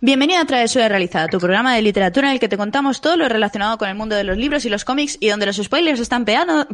Bienvenido a Travesura Realizada, tu programa de literatura en el que te contamos todo lo relacionado con el mundo de los libros y los cómics y donde los spoilers están pegados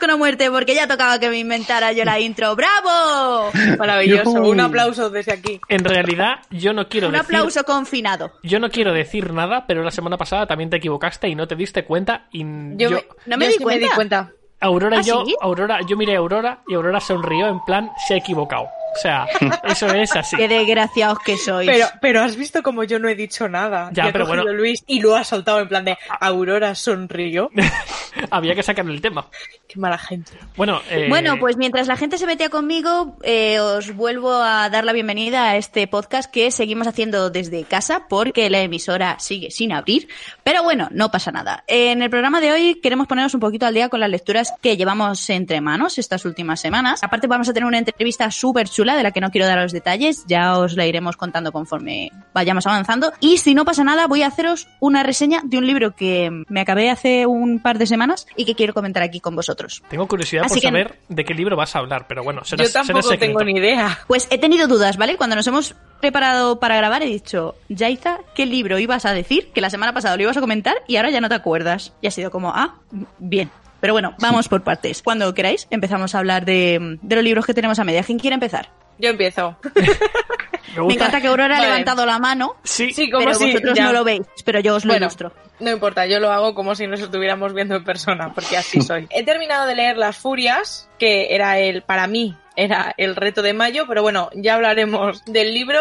con la muerte porque ya tocaba que me inventara yo la intro. ¡Bravo! Maravilloso. Un aplauso desde aquí. En realidad, yo no quiero Un decir... aplauso confinado. Yo no quiero decir nada, pero la semana pasada también te equivocaste y no te diste cuenta y Yo, yo... me, no me yo di sí me di cuenta. cuenta. Aurora ¿Ah, y yo, sí? Aurora, yo miré a Aurora y Aurora sonrió en plan, se ha equivocado. O sea, eso es así. Qué desgraciados que sois. Pero, pero has visto como yo no he dicho nada. Ya, Y pero bueno. Luis y lo ha soltado en plan de Aurora sonrió. Había que sacar el tema. Qué mala gente. Bueno, eh, Bueno, pues mientras la gente se metía conmigo, eh, os vuelvo a dar la bienvenida a este podcast que seguimos haciendo desde casa porque la emisora sigue sin abrir. Pero bueno, no pasa nada. En el programa de hoy queremos ponernos un poquito al día con las lecturas que llevamos entre manos estas últimas semanas. Aparte vamos a tener una entrevista súper chula de la que no quiero dar los detalles, ya os la iremos contando conforme vayamos avanzando. Y si no pasa nada, voy a haceros una reseña de un libro que me acabé hace un par de semanas y que quiero comentar aquí con vosotros. tengo curiosidad Así por que- saber de qué libro vas a hablar, pero bueno, será, Yo tampoco tengo ni idea. Pues he tenido dudas, ¿vale? Cuando nos hemos preparado para grabar he dicho, Yaiza, ¿qué libro ibas a decir? Que la semana pasada lo ibas a comentar y ahora ya no te acuerdas. Y ha sido como, ah, bien. Pero bueno, vamos por partes. Cuando queráis, empezamos a hablar de, de los libros que tenemos a media. ¿Quién quiere empezar? Yo empiezo. Me encanta que Aurora ha levantado la mano, Sí, Sí, como pero si vosotros ya- no lo veis, pero yo os lo Bueno, ilustro. no importa, yo lo hago como si nos estuviéramos viendo en persona, porque así soy. He terminado de leer Las Furias, que era el, para mí, era el reto de mayo, pero bueno, ya hablaremos del libro.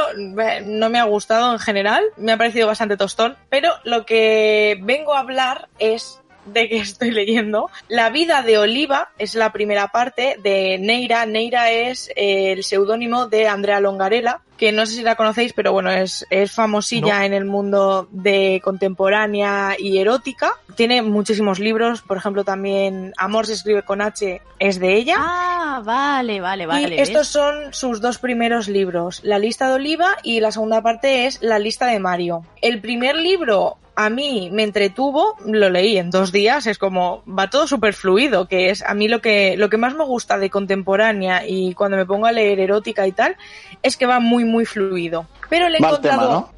No me ha gustado en general, me ha parecido bastante tostón, pero lo que vengo a hablar es de que estoy leyendo. La vida de Oliva es la primera parte de Neira. Neira es eh, el seudónimo de Andrea Longarela, que no sé si la conocéis, pero bueno, es, es famosilla No. en el mundo de contemporánea y erótica. Tiene muchísimos libros, por ejemplo también Amor se escribe con H es de ella. Ah, vale, vale, vale. y ¿ves? estos son sus dos primeros libros, La lista de Oliva y la segunda parte es La lista de Mario. El primer libro a mí me entretuvo, lo leí en dos días, es como va todo súper fluido, que es a mí lo que, lo que más me gusta de contemporánea y cuando me pongo a leer erótica y tal, es que va muy muy fluido. Pero le he el tema, encontrado...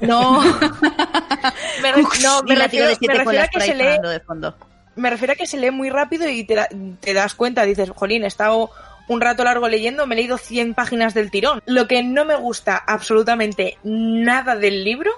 No. me, re- no, me refiero, me refiero a que se lee sonando de fondo. me refiero a que se lee muy rápido y te, da- te das cuenta, dices, jolín, he estado un rato largo leyendo, me he leído 100 páginas del tirón. Lo que no me gusta absolutamente nada del libro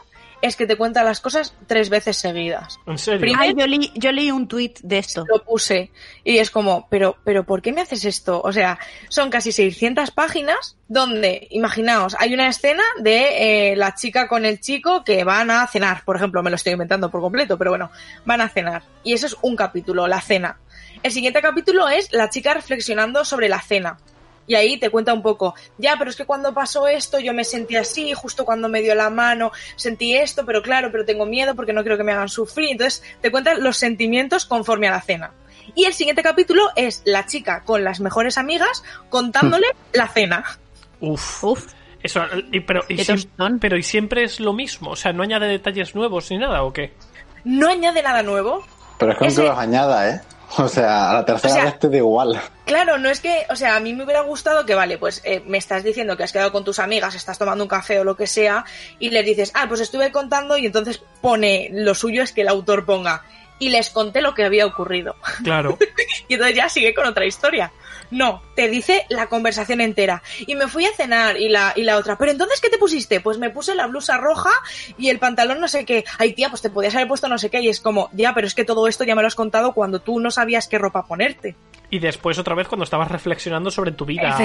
es que te cuenta las cosas tres veces seguidas. en serio. Prim- Ay, yo leí, yo leí un tuit de esto. Lo puse y es como, pero, pero ¿por qué me haces esto? O sea, son casi 600 páginas donde, imaginaos, hay una escena de eh, la chica con el chico que van a cenar, por ejemplo, me lo estoy inventando por completo, pero bueno, van a cenar. Y eso es un capítulo, la cena. El siguiente capítulo es la chica reflexionando sobre la cena. Y ahí te cuenta un poco, ya, pero es que cuando pasó esto yo me sentí así, justo cuando me dio la mano sentí esto, pero claro, pero tengo miedo porque no quiero que me hagan sufrir. Entonces te cuentan los sentimientos conforme a la cena. Y el siguiente capítulo es la chica con las mejores amigas contándole la cena. Uf. Uf. Eso, y, pero, y Qué siem- tostón. pero y siempre es lo mismo, o sea, no añade detalles nuevos ni nada, ¿o qué? No añade nada nuevo. Pero es que Ese- aunque los añada, ¿eh? O sea, a la tercera O sea- vez te da igual. Claro, no es que, o sea, a mí me hubiera gustado que, vale, pues eh, me estás diciendo que has quedado con tus amigas, estás tomando un café o lo que sea, y les dices, ah, pues estuve contando, y entonces pone, lo suyo es que el autor ponga, y les conté lo que había ocurrido. Claro. y entonces ya sigue con otra historia. No, te dice la conversación entera. Y me fui a cenar y la, y la otra, pero entonces ¿qué te pusiste? Pues me puse la blusa roja y el pantalón no sé qué. Ay tía, pues te podías haber puesto no sé qué. Y es como, ya, pero es que todo esto ya me lo has contado cuando tú no sabías qué ropa ponerte. Y después otra vez cuando estabas reflexionando sobre tu vida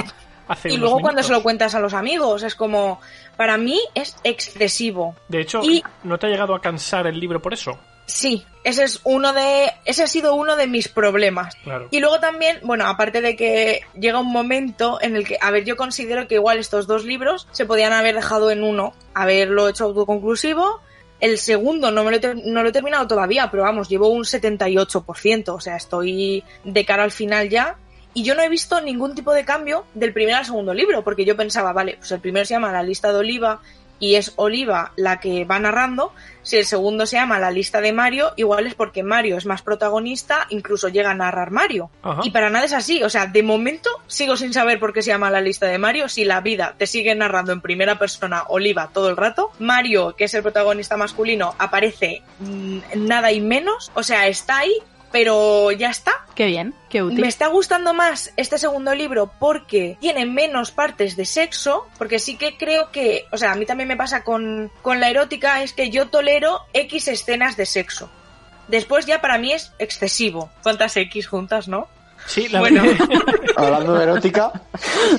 hace Y luego cuando se lo cuentas a los amigos, es como, para mí es excesivo. De hecho, y- ¿no te ha llegado a cansar el libro por eso? Sí, ese es uno de, ese ha sido uno de mis problemas. Claro. Y luego también, bueno, aparte de que llega un momento en el que, a ver, yo considero que igual estos dos libros se podían haber dejado en uno, haberlo hecho autoconclusivo. El segundo no, me lo, he, no lo he terminado todavía, pero vamos, llevo un 78%, o sea, estoy de cara al final ya. Y yo no he visto ningún tipo de cambio del primer al segundo libro, porque yo pensaba, vale, pues el primero se llama La lista de Oliva y es Oliva la que va narrando. Si el segundo se llama La lista de Mario, igual es porque Mario es más protagonista, incluso llega a narrar Mario. Ajá. Y para nada es así. O sea, de momento sigo sin saber por qué se llama La lista de Mario. Si la vida te sigue narrando en primera persona Oliva todo el rato. Mario, que es el protagonista masculino, aparece mm, nada y menos. O sea, está ahí, pero ya está. Qué bien, qué útil. Me está gustando más este segundo libro porque tiene menos partes de sexo, porque sí que creo que, o sea, a mí también me pasa con, con la erótica, es que yo tolero X escenas de sexo. Después ya para mí es excesivo. ¿Cuántas X juntas, no? Sí, la Bueno. verdad. Hablando de erótica,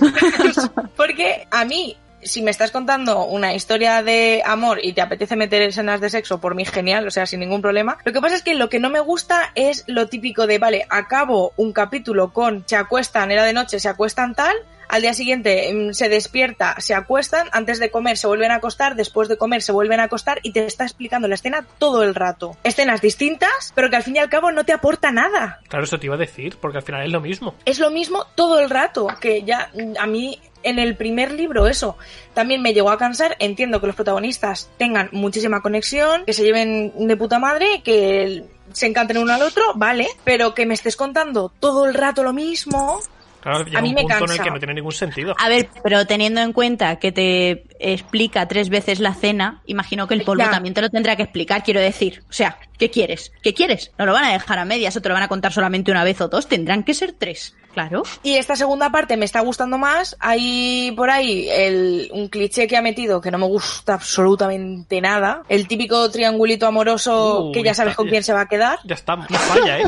Porque a mí, si me estás contando una historia de amor y te apetece meter escenas de sexo, por mí genial, o sea, sin ningún problema. Lo que pasa es que lo que no me gusta es lo típico de, vale, acabo un capítulo con se acuestan, era de noche, se acuestan tal. Al día siguiente mm, se despierta, se acuestan, antes de comer se vuelven a acostar, después de comer se vuelven a acostar y te está explicando la escena todo el rato. Escenas distintas, pero que al fin y al cabo no te aporta nada Claro, eso te iba a decir, porque al final es lo mismo. es lo mismo todo el rato, que ya mm, a mí en el primer libro eso también me llegó a cansar. Entiendo que los protagonistas tengan muchísima conexión, que se lleven de puta madre, que se encanten uno al otro, vale, pero que me estés contando todo el rato lo mismo. Claro, llega A mí un me punto en el cansa. que no tiene ningún sentido. A ver, pero teniendo en cuenta que te explica tres veces la cena, imagino que el polvo Ya. también te lo tendrá que explicar, quiero decir. O sea, ¿qué quieres? ¿Qué quieres? No lo van a dejar a medias o te lo van a contar solamente una vez o dos, tendrán que ser tres. Claro. Y esta segunda parte me está gustando más. Hay por ahí el, un cliché que ha metido que no me gusta absolutamente nada. El típico triangulito amoroso que ya sabes está- con quién se va a quedar. Ya está, no falla, ¿eh?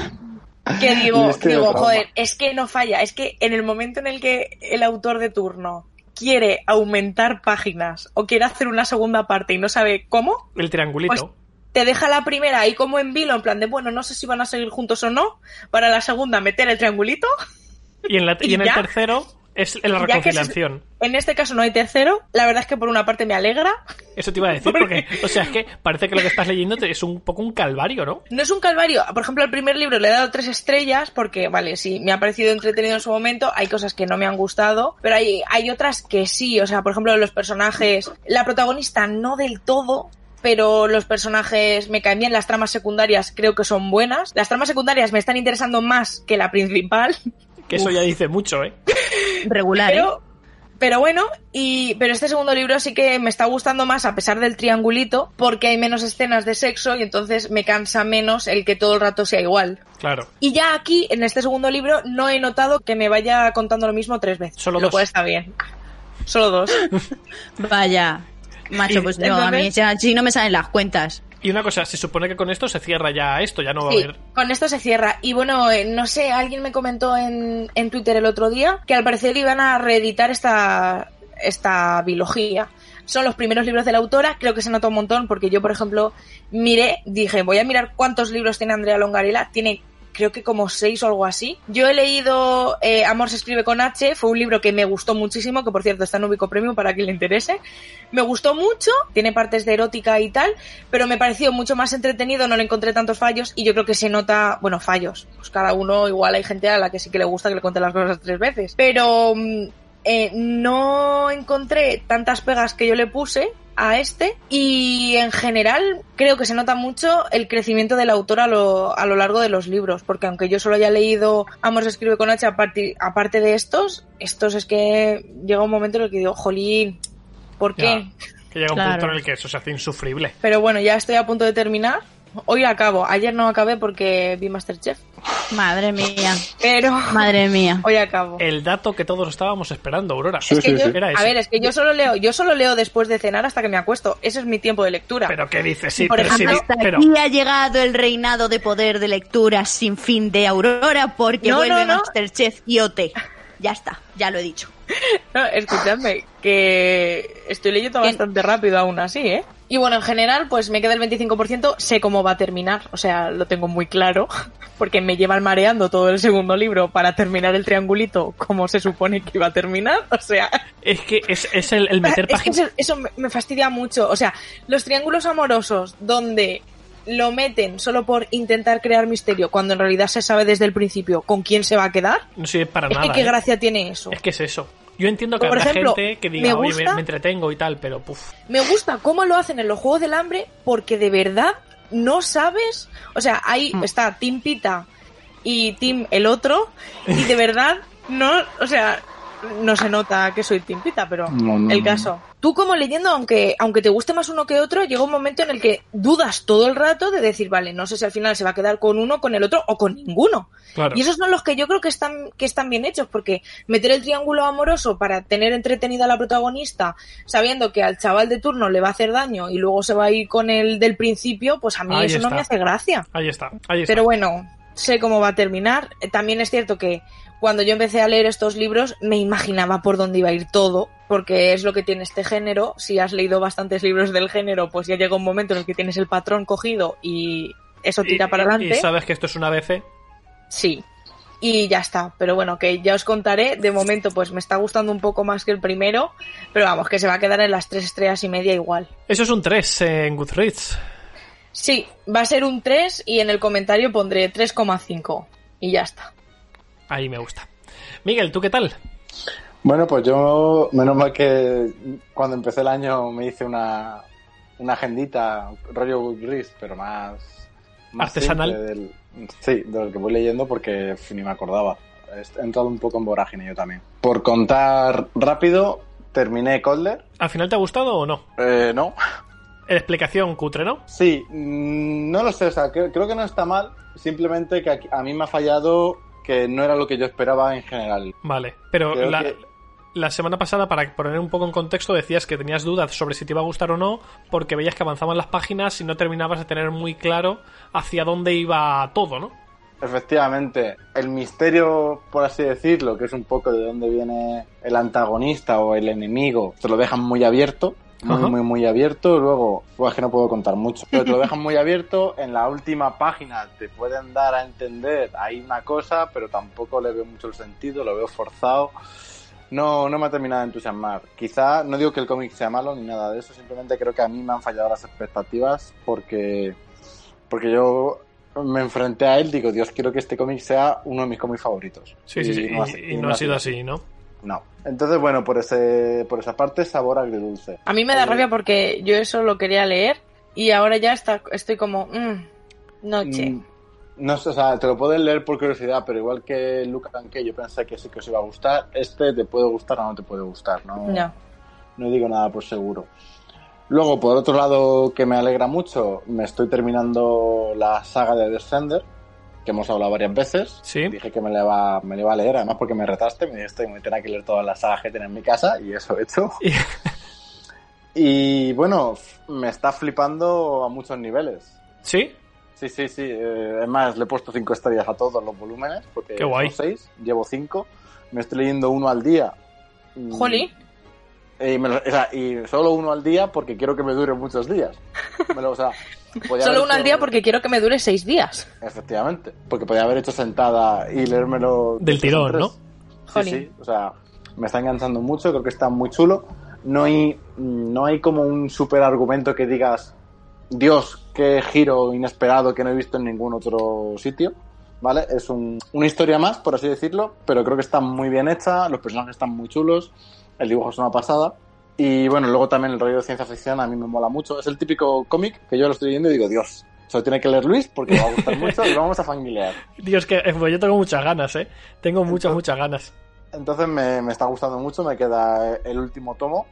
que digo, digo, joder, es que no falla, es que en el momento en el que el autor de turno quiere aumentar páginas o quiere hacer una segunda parte y no sabe cómo, El triangulito. Pues- te deja la primera ahí como en vilo, en plan de, bueno, no sé si van a seguir juntos o no, para la segunda meter el triangulito. Y en, la- y y en el tercero es la reconciliación. En este caso no hay tercero, la verdad es que por una parte me alegra. Eso te iba a decir, porque, o sea, es que parece que lo que estás leyendo es un poco un calvario, ¿no? No es un calvario. Por ejemplo, al primer libro le he dado tres estrellas porque, vale, sí, me ha parecido entretenido en su momento. Hay cosas que no me han gustado, pero hay, hay otras que sí. O sea, por ejemplo, los personajes, la protagonista no del todo. Pero los personajes me caen bien, las tramas secundarias creo que son buenas. Las tramas secundarias me están interesando más que la principal. Que eso ya dice mucho, ¿eh? Regular, ¿eh? Pero, bueno, y, pero este segundo libro sí que me está gustando más a pesar del triangulito, porque hay menos escenas de sexo y entonces me cansa menos el que todo el rato sea igual. Claro. Y ya aquí, en este segundo libro, no he notado que me vaya contando lo mismo tres veces. Solo lo dos. cual está bien. Solo dos. Vaya. Macho, pues no, a mí ya- si no me salen las cuentas. Y una cosa, se supone que con esto se cierra ya esto, ya no va a haber. con esto se cierra. Y bueno, eh, no sé, alguien me comentó en, en Twitter el otro día que al parecer iban a reeditar esta, esta bilogía. Son los primeros libros de la autora, creo que se nota un montón porque yo, por ejemplo, miré, dije, voy a mirar cuántos libros tiene Andrea Longarela. Tiene creo que como seis o algo así. Yo he leído eh, Amor se escribe con H, fue un libro que me gustó muchísimo, que por cierto está en Ubico Premium para quien le interese. Me gustó mucho, tiene partes de erótica y tal, pero me pareció mucho más entretenido, no le encontré tantos fallos y yo creo que se nota, bueno, fallos. Pues cada uno, igual hay gente a la que sí que le gusta que le cuente las cosas tres veces. Pero mm, eh, no encontré tantas pegas que yo le puse a este y en general creo que se nota mucho el crecimiento del autor a lo, a lo largo de los libros porque aunque yo solo haya leído Amor se escribe con H aparte, aparte de estos estos es que llega un momento en el que digo jolín ¿por qué? Ya, que llega un Claro. punto en el que eso se hace insufrible. pero bueno ya estoy a punto de terminar hoy acabo ayer no acabé porque vi Masterchef Madre mía. pero Madre mía. hoy acabo El dato que todos estábamos esperando, Aurora. Sí, es que sí, yo, sí. Era ese. a ver, es que yo solo leo, yo solo leo después de cenar hasta que me acuesto. Ese es mi tiempo de lectura. Pero qué dices, sí, Por pero sí, ejemplo, Hasta pero aquí ha llegado el reinado de poder de lectura sin fin de Aurora porque No, vuelve no, no. Masterchef y OT. Ya está, ya lo he dicho. No, escuchadme, que estoy leyendo bastante rápido aún así, ¿eh? Y bueno, en general, pues me queda el 25%, sé cómo va a terminar, o sea, lo tengo muy claro, porque me llevan mareando todo el segundo libro para terminar el triangulito como se supone que iba a terminar, o sea... Es que es, es el, el meter es que páginas. eso, eso me- fastidia mucho, o sea, los triángulos amorosos donde lo meten solo por intentar crear misterio, cuando en realidad se sabe desde el principio con quién se va a quedar, No sirve para es que nada. qué ¿eh? gracia tiene eso. Es que es eso. Yo entiendo que Por habrá ejemplo, gente que diga, me oye, me, gusta- me entretengo y tal, pero puf. Me gusta cómo lo hacen en los Juegos del Hambre porque de verdad no sabes, o sea, ahí Mm. está Team Pita y Team el otro y de verdad no, o sea, no se nota que soy Team Pita, pero No, no, el no. caso. Tú como leyendo, aunque aunque te guste más uno que otro, llega un momento en el que dudas todo el rato de decir, vale, no sé si al final se va a quedar con uno, con el otro o con ninguno. Claro. Y esos son los que yo creo que están, que están bien hechos, porque meter el triángulo amoroso para tener entretenida a la protagonista, sabiendo que al chaval de turno le va a hacer daño y luego se va a ir con el del principio, pues a mí Ahí eso no me hace gracia. Ahí está, ahí está. Pero bueno, sé cómo va a terminar. También es cierto que cuando yo empecé a leer estos libros me imaginaba por dónde iba a ir todo, porque es lo que tiene este género. Si has leído bastantes libros del género, pues ya llega un momento en el que tienes el patrón cogido y eso tira Y- para adelante. Y sabes que esto es una BC. Sí. Y ya está. Pero bueno, que ya os contaré. De momento, pues me está gustando un poco más que el primero. Pero vamos, que se va a quedar en las tres estrellas y media igual. Eso es un 3 en Goodreads. Sí, va a ser un 3 y en el comentario pondré 3,5. Y ya está. Ahí me gusta. Miguel, ¿tú qué tal? Bueno, pues yo, menos mal que cuando empecé el año me hice una, una agendita, rollo Goodreads, pero más, más Artesanal. Del, sí, de lo que voy leyendo porque ni me acordaba. He entrado un poco en vorágine yo también. Por contar rápido, terminé Colder. ¿Al final te ha gustado o no? Eh, no. Explicación cutre, ¿no? Sí, mm, no lo sé, o sea, creo, creo que no está mal, simplemente que aquí- a mí me ha fallado que no era lo que yo esperaba en general. Vale. Pero Creo la, que- la semana pasada, para poner un poco en contexto, decías que tenías dudas sobre si te iba a gustar o no, porque veías que avanzaban las páginas y no terminabas de tener muy claro hacia dónde iba todo, ¿no? Efectivamente, el misterio, por así decirlo, que es un poco de dónde viene el antagonista o el enemigo, te lo dejan muy abierto, muy, Ajá. muy, muy abierto. Luego, pues es que no puedo contar mucho, pero te lo dejan muy abierto. En la última página te pueden dar a entender, hay una cosa, pero tampoco le veo mucho el sentido, lo veo forzado. No, no me ha terminado de entusiasmar. Quizá, no digo que el cómic sea malo ni nada de eso, simplemente creo que a mí me han fallado las expectativas porque, porque yo me enfrenté a él, digo, Dios, quiero que este cómic sea uno de mis cómics favoritos. Sí, sí, sí. no ha- Y, y no ha sido así, ¿no? No. Entonces, bueno, por ese, por esa parte, sabor agridulce. A mí me da Eh, rabia porque yo eso lo quería leer y ahora ya está, estoy como, mm, noche. Mm, No sé, o sea, te lo puedes leer por curiosidad, pero igual que and Kay, yo pensé que sí que os iba a gustar. Este te puede gustar o no te puede gustar, ¿no? No. no digo nada por seguro. Luego, por otro lado, que me alegra mucho, me estoy terminando la saga de Descender, que hemos hablado varias veces. Sí. Dije que me la, iba, me la iba a leer, además porque me retaste, me dijiste que me tenía que leer todas las sagas que tenía en mi casa, y eso he hecho. Y- Y bueno, me está flipando a muchos niveles. ¿Sí? Sí, sí, sí. eh, además, le he puesto cinco estrellas a todos los volúmenes, porque Qué guay. son seis, llevo cinco. Me estoy leyendo uno al día. Jolín. Y, me lo- o sea, y solo uno al día porque quiero que me dure muchos días. Me lo- o sea, podía Solo haber uno al hecho- día porque quiero que me dure seis días. Efectivamente. Porque podía haber hecho sentada y leérmelo... de Del tirón. ¿no? Sí, sí. O sea, me está enganchando mucho, creo que está muy chulo. No hay, no hay como un super argumento que digas, Dios, qué giro inesperado que no he visto en ningún otro sitio. ¿Vale? Es un- una historia más, por así decirlo, pero creo que está muy bien hecha, los personajes están muy chulos, el dibujo es una pasada. Y bueno, luego también el rollo de ciencia ficción a mí me mola mucho. Es el típico cómic que yo lo estoy leyendo y digo, Dios, se lo tiene que leer Luis porque le va a gustar mucho y lo vamos a familiar. Dios, que eh, pues yo tengo muchas ganas, ¿eh? Tengo muchas, muchas ganas. Entonces me, me está gustando mucho, me queda el último tomo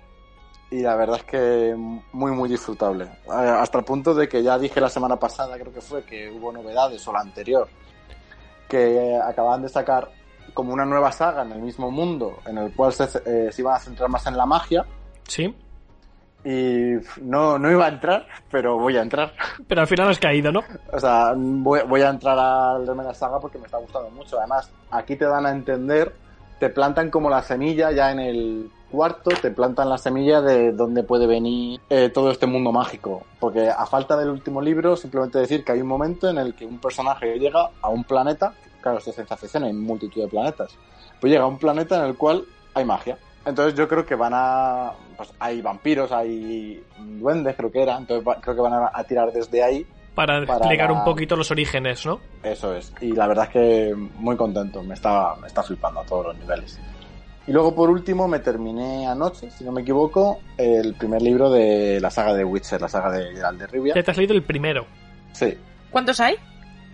y la verdad es que muy muy disfrutable. Eh, Hasta el punto de que ya dije la semana pasada, creo que fue, que hubo novedades o la anterior, que acababan de sacar como una nueva saga en el mismo mundo en el cual se, eh, se iban a centrar más en la magia Sí. y no, no iba a entrar, pero voy a entrar. Pero al final has caído, ¿no? O sea, voy, voy a entrar a leerme la saga porque me está gustando mucho. Además, aquí te dan a entender te plantan como la semilla ya en el cuarto, te plantan la semilla de dónde puede venir eh, todo este mundo mágico. Porque a falta del último libro, simplemente decir que hay un momento en el que un personaje llega a un planeta, claro, esto es ciencia ficción, hay multitud de planetas, pues llega a un planeta en el cual hay magia. Entonces yo creo que van a... Pues hay vampiros, hay duendes, creo que era, entonces va- creo que van a, a tirar desde ahí. Para, Para explicar la- un poquito los orígenes, ¿no? Eso es. Y la verdad es que muy contento, me está, me está flipando a todos los niveles. Y luego por último me terminé anoche, si no me equivoco, el primer libro de la saga de Witcher, la saga de Geralt de Rivia. Ya te has leído el primero. Sí. ¿Cuántos hay?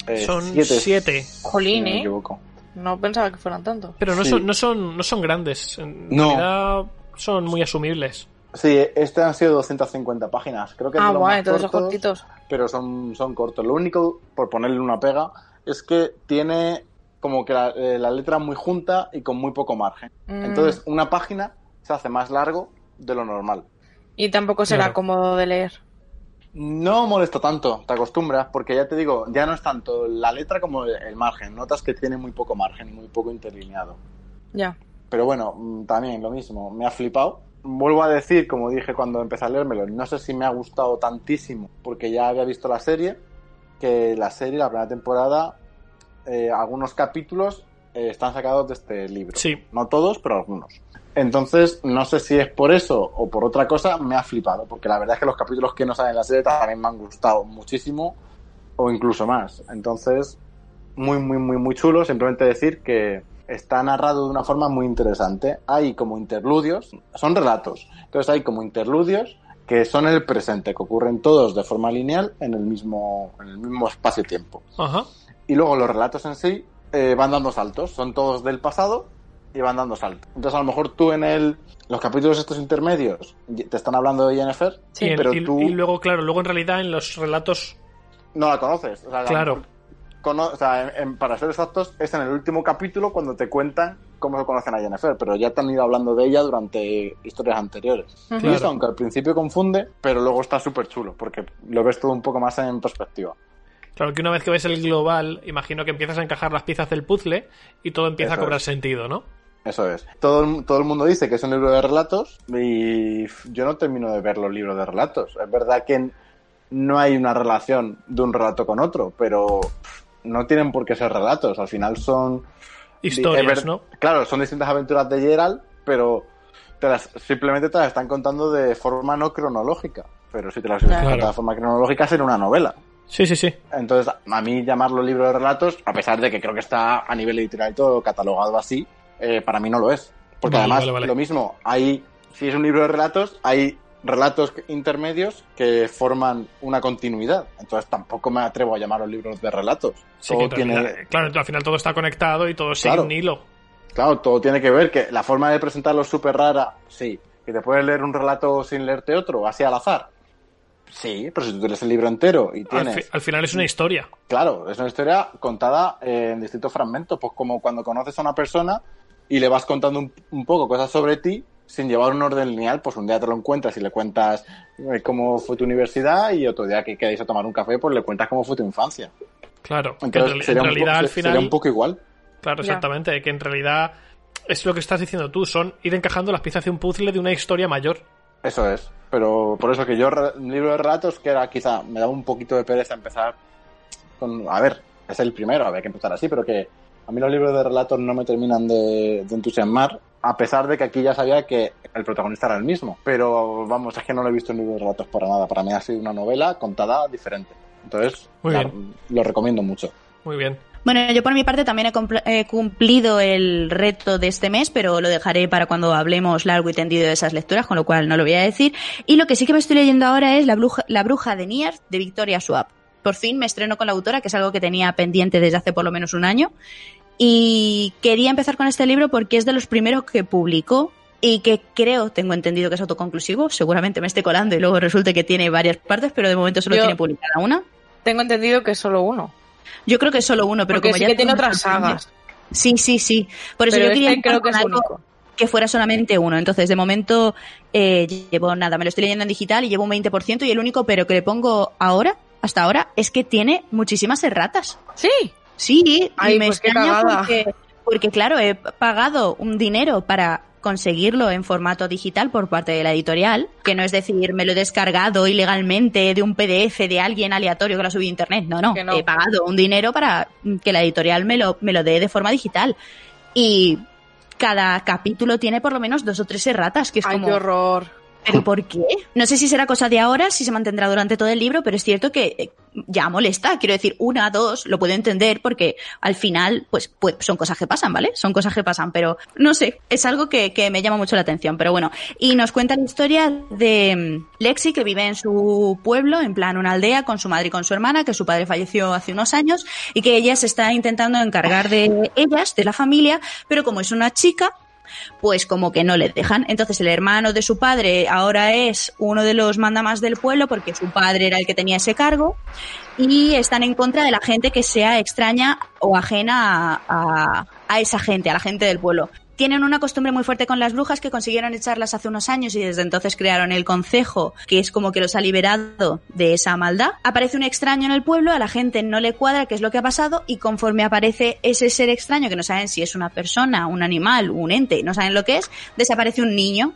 Eh, Son siete, siete. Si Jolín, no me ¿eh? equivoco. No pensaba que fueran tantos. Pero no, Sí. son, no, son, no son grandes. En No. realidad son muy asumibles. Sí, este han sido 250 páginas. Creo que es Ah, guay, más entonces son cortos, cortitos. pero son, son cortos. Lo único, por ponerle una pega, es que tiene como que la, eh, la letra muy junta y con muy poco margen. Mm. Entonces, una página se hace más largo de lo normal. Y tampoco será Claro. cómodo de leer. No molesta tanto, te acostumbras, porque ya te digo, ya no es tanto la letra como el, el margen. Notas que tiene muy poco margen y muy poco interlineado. Ya. Pero bueno, mm, también lo mismo, me ha flipado. Vuelvo a decir, como dije cuando empecé a leérmelo, no sé si me ha gustado tantísimo, porque ya había visto la serie, que la serie, la primera temporada, eh, algunos capítulos eh, están sacados de este libro. Sí. No todos, pero algunos. Entonces, no sé si es por eso o por otra cosa, me ha flipado, porque la verdad es que los capítulos que no salen en la serie también me han gustado muchísimo, o incluso más. Entonces, muy, muy, muy, muy chulo. Simplemente decir que está narrado de una forma muy interesante. Hay como interludios, son relatos. Entonces hay como interludios que son el presente, que ocurren todos de forma lineal en el mismo, en el mismo espacio-tiempo. Y luego los relatos en sí eh, van dando saltos, son todos del pasado y van dando saltos. Entonces a lo mejor tú en el, los capítulos estos intermedios te están hablando de Jennifer, en- pero y- tú y luego, claro, luego en realidad en los relatos. no la conoces. O sea, Claro. mejor cono- o sea, en- en- para ser exactos, es en el último capítulo cuando te cuentan cómo se conocen a Jennifer, pero ya te han ido hablando de ella durante historias anteriores. Y Claro. eso, aunque al principio confunde, pero luego está súper chulo, porque lo ves todo un poco más en perspectiva. Claro que una vez que ves el global, imagino que empiezas a encajar las piezas del puzzle y todo empieza Eso a cobrar es. sentido, ¿no? Eso es. Todo el, todo el mundo dice que es un libro de relatos y yo no termino de ver los libros de relatos. Es verdad que no hay una relación de un relato con otro, pero no tienen por qué ser relatos. Al final son Historias, ¿no? Claro, son distintas aventuras de Geralt, pero te las, simplemente te las están contando de forma no cronológica. Pero si te las Claro. de forma cronológica, sería una novela. Sí, sí, sí. Entonces, a mí llamarlo libro de relatos, a pesar de que creo que está a nivel editorial y todo catalogado así, eh, para mí no lo es. Porque Vale, además, vale, vale. lo mismo, hay, si es un libro de relatos, hay relatos intermedios que forman una continuidad. Entonces tampoco me atrevo a llamarlos libros de relatos. Sí, Todo tiene, Claro, al final todo está conectado y todo sigue Claro. un hilo. Claro, todo tiene que ver que la forma de presentarlo es súper rara, sí. Que te puedes leer un relato sin leerte otro, así al azar. Sí, pero si tú lees el libro entero y Al, tienes... fi- al final es una historia. Claro, es una historia contada eh, en distintos fragmentos, pues como cuando conoces a una persona y le vas contando un, un poco cosas sobre ti sin llevar un orden lineal, pues un día te lo encuentras y le cuentas eh, cómo fue tu universidad y otro día que quedáis a tomar un café, pues le cuentas cómo fue tu infancia. Claro. en, Entonces sería, realidad poco, al sería final. un poco igual. Claro, exactamente. Que en realidad es lo que estás diciendo tú. Son ir encajando las piezas de un puzzle de una historia mayor. Eso es. Pero por eso que yo, un libro de relatos, que era quizá, me daba un poquito de pereza empezar con. A ver, es el primero, había que empezar así, pero que a mí los libros de relatos no me terminan de, de entusiasmar, a pesar de que aquí ya sabía que el protagonista era el mismo. Pero vamos, es que no lo he visto en libro de relatos para nada. Para mí ha sido una novela contada diferente. Entonces, la- lo recomiendo mucho. Muy bien. Bueno, yo por mi parte también he cumplido el reto de este mes, pero lo dejaré para cuando hablemos largo y tendido de esas lecturas, con lo cual no lo voy a decir. Y lo que sí que me estoy leyendo ahora es La bruja, la bruja de Nier de Victoria Schwab. Por fin me estreno con la autora, que es algo que tenía pendiente desde hace por lo menos un año. Y quería empezar con este libro porque es de los primeros que publicó y que creo, tengo entendido que es autoconclusivo. Seguramente me esté colando y luego resulte que tiene varias partes, pero de momento solo Yo- tiene publicada una. Tengo entendido que es solo uno. Yo creo que es solo uno, pero Porque como sí ya que tiene otras sagas. Sí, sí, sí. Por eso Pero yo quería este empezar creo que con es algo único. que fuera solamente uno. Entonces, de momento, eh, llevo nada, me lo estoy leyendo en digital y llevo un 20% y el único pero que le pongo ahora, hasta ahora, es que tiene muchísimas erratas. Sí. Sí, Ay, me pues extraña porque, porque claro, he pagado un dinero para conseguirlo en formato digital por parte de la editorial, que no es decir, me lo he descargado ilegalmente de un PDF de alguien aleatorio que lo ha subido a internet. No, no. he pagado un dinero para que la editorial me lo, me lo dé de forma digital. Y cada capítulo tiene por lo menos dos o tres erratas, que es Ay, como... qué horror. ¿Pero por qué? No sé si será cosa de ahora, si se mantendrá durante todo el libro, pero es cierto que eh, ya molesta. Quiero decir, una, dos, lo puedo entender porque al final, pues, pues son cosas que pasan, ¿vale? Son cosas que pasan, pero no sé, es algo que, que me llama mucho la atención. Pero bueno, y nos cuenta la historia de mm, Lexi, que vive en su pueblo, en plan una aldea, con su madre y con su hermana, que su padre falleció hace unos años y que ella se está intentando encargar de ellas, de la familia, pero como es una chica, pues como que no le dejan. Entonces el hermano de su padre ahora es uno de los mandamás del pueblo porque su padre era el que tenía ese cargo y están en contra de la gente que sea extraña o ajena a, a- a esa gente, a la gente del pueblo. Tienen una costumbre muy fuerte con las brujas que consiguieron echarlas hace unos años y desde entonces crearon el concejo, que es como que los ha liberado de esa maldad. Aparece un extraño en el pueblo, a la gente no le cuadra qué es lo que ha pasado y conforme aparece ese ser extraño, que no saben si es una persona, un animal, un ente, no saben lo que es, desaparece un niño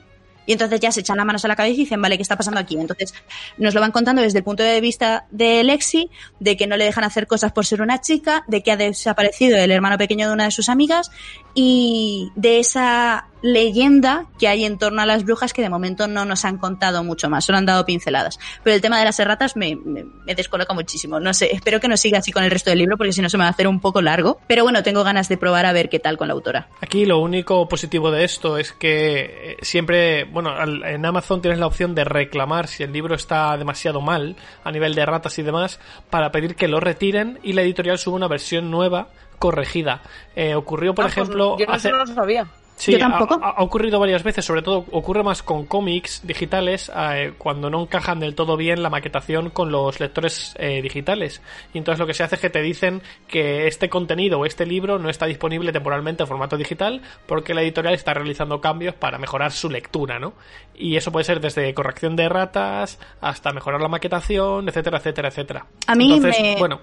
y entonces ya se echan las manos a la cabeza y dicen, vale, ¿qué está pasando aquí? Entonces nos lo van contando desde el punto de vista de Lexi, de que no le dejan hacer cosas por ser una chica, de que ha desaparecido el hermano pequeño de una de sus amigas y de esa leyenda que hay en torno a las brujas que de momento no nos han contado mucho más, solo han dado pinceladas. Pero el tema de las erratas me, me, me descoloca muchísimo. No sé, espero que no siga así con el resto del libro porque si no se me va a hacer un poco largo. Pero bueno, tengo ganas de probar a ver qué tal con la autora. Aquí lo único positivo de esto es que eh, siempre, bueno, al- en Amazon tienes la opción de reclamar si el libro está demasiado mal a nivel de ratas y demás para pedir que lo retiren y la editorial suba una versión nueva corregida. Eh, ocurrió, por Ah, pues ejemplo, yo no, hace- no lo sabía. Sí, Yo tampoco. Ha, ha ocurrido varias veces, sobre todo ocurre más con cómics digitales eh, cuando no encajan del todo bien la maquetación con los lectores eh, digitales. Y entonces lo que se hace es que te dicen que este contenido o este libro no está disponible temporalmente en formato digital porque la editorial está realizando cambios para mejorar su lectura, ¿no? Y eso puede ser desde corrección de ratas hasta mejorar la maquetación, etcétera, etcétera, etcétera. A mí Entonces, me, bueno,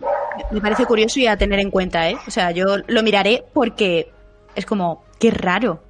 me parece curioso y a tener en cuenta, ¿eh? O sea, yo lo miraré porque es como, qué raro.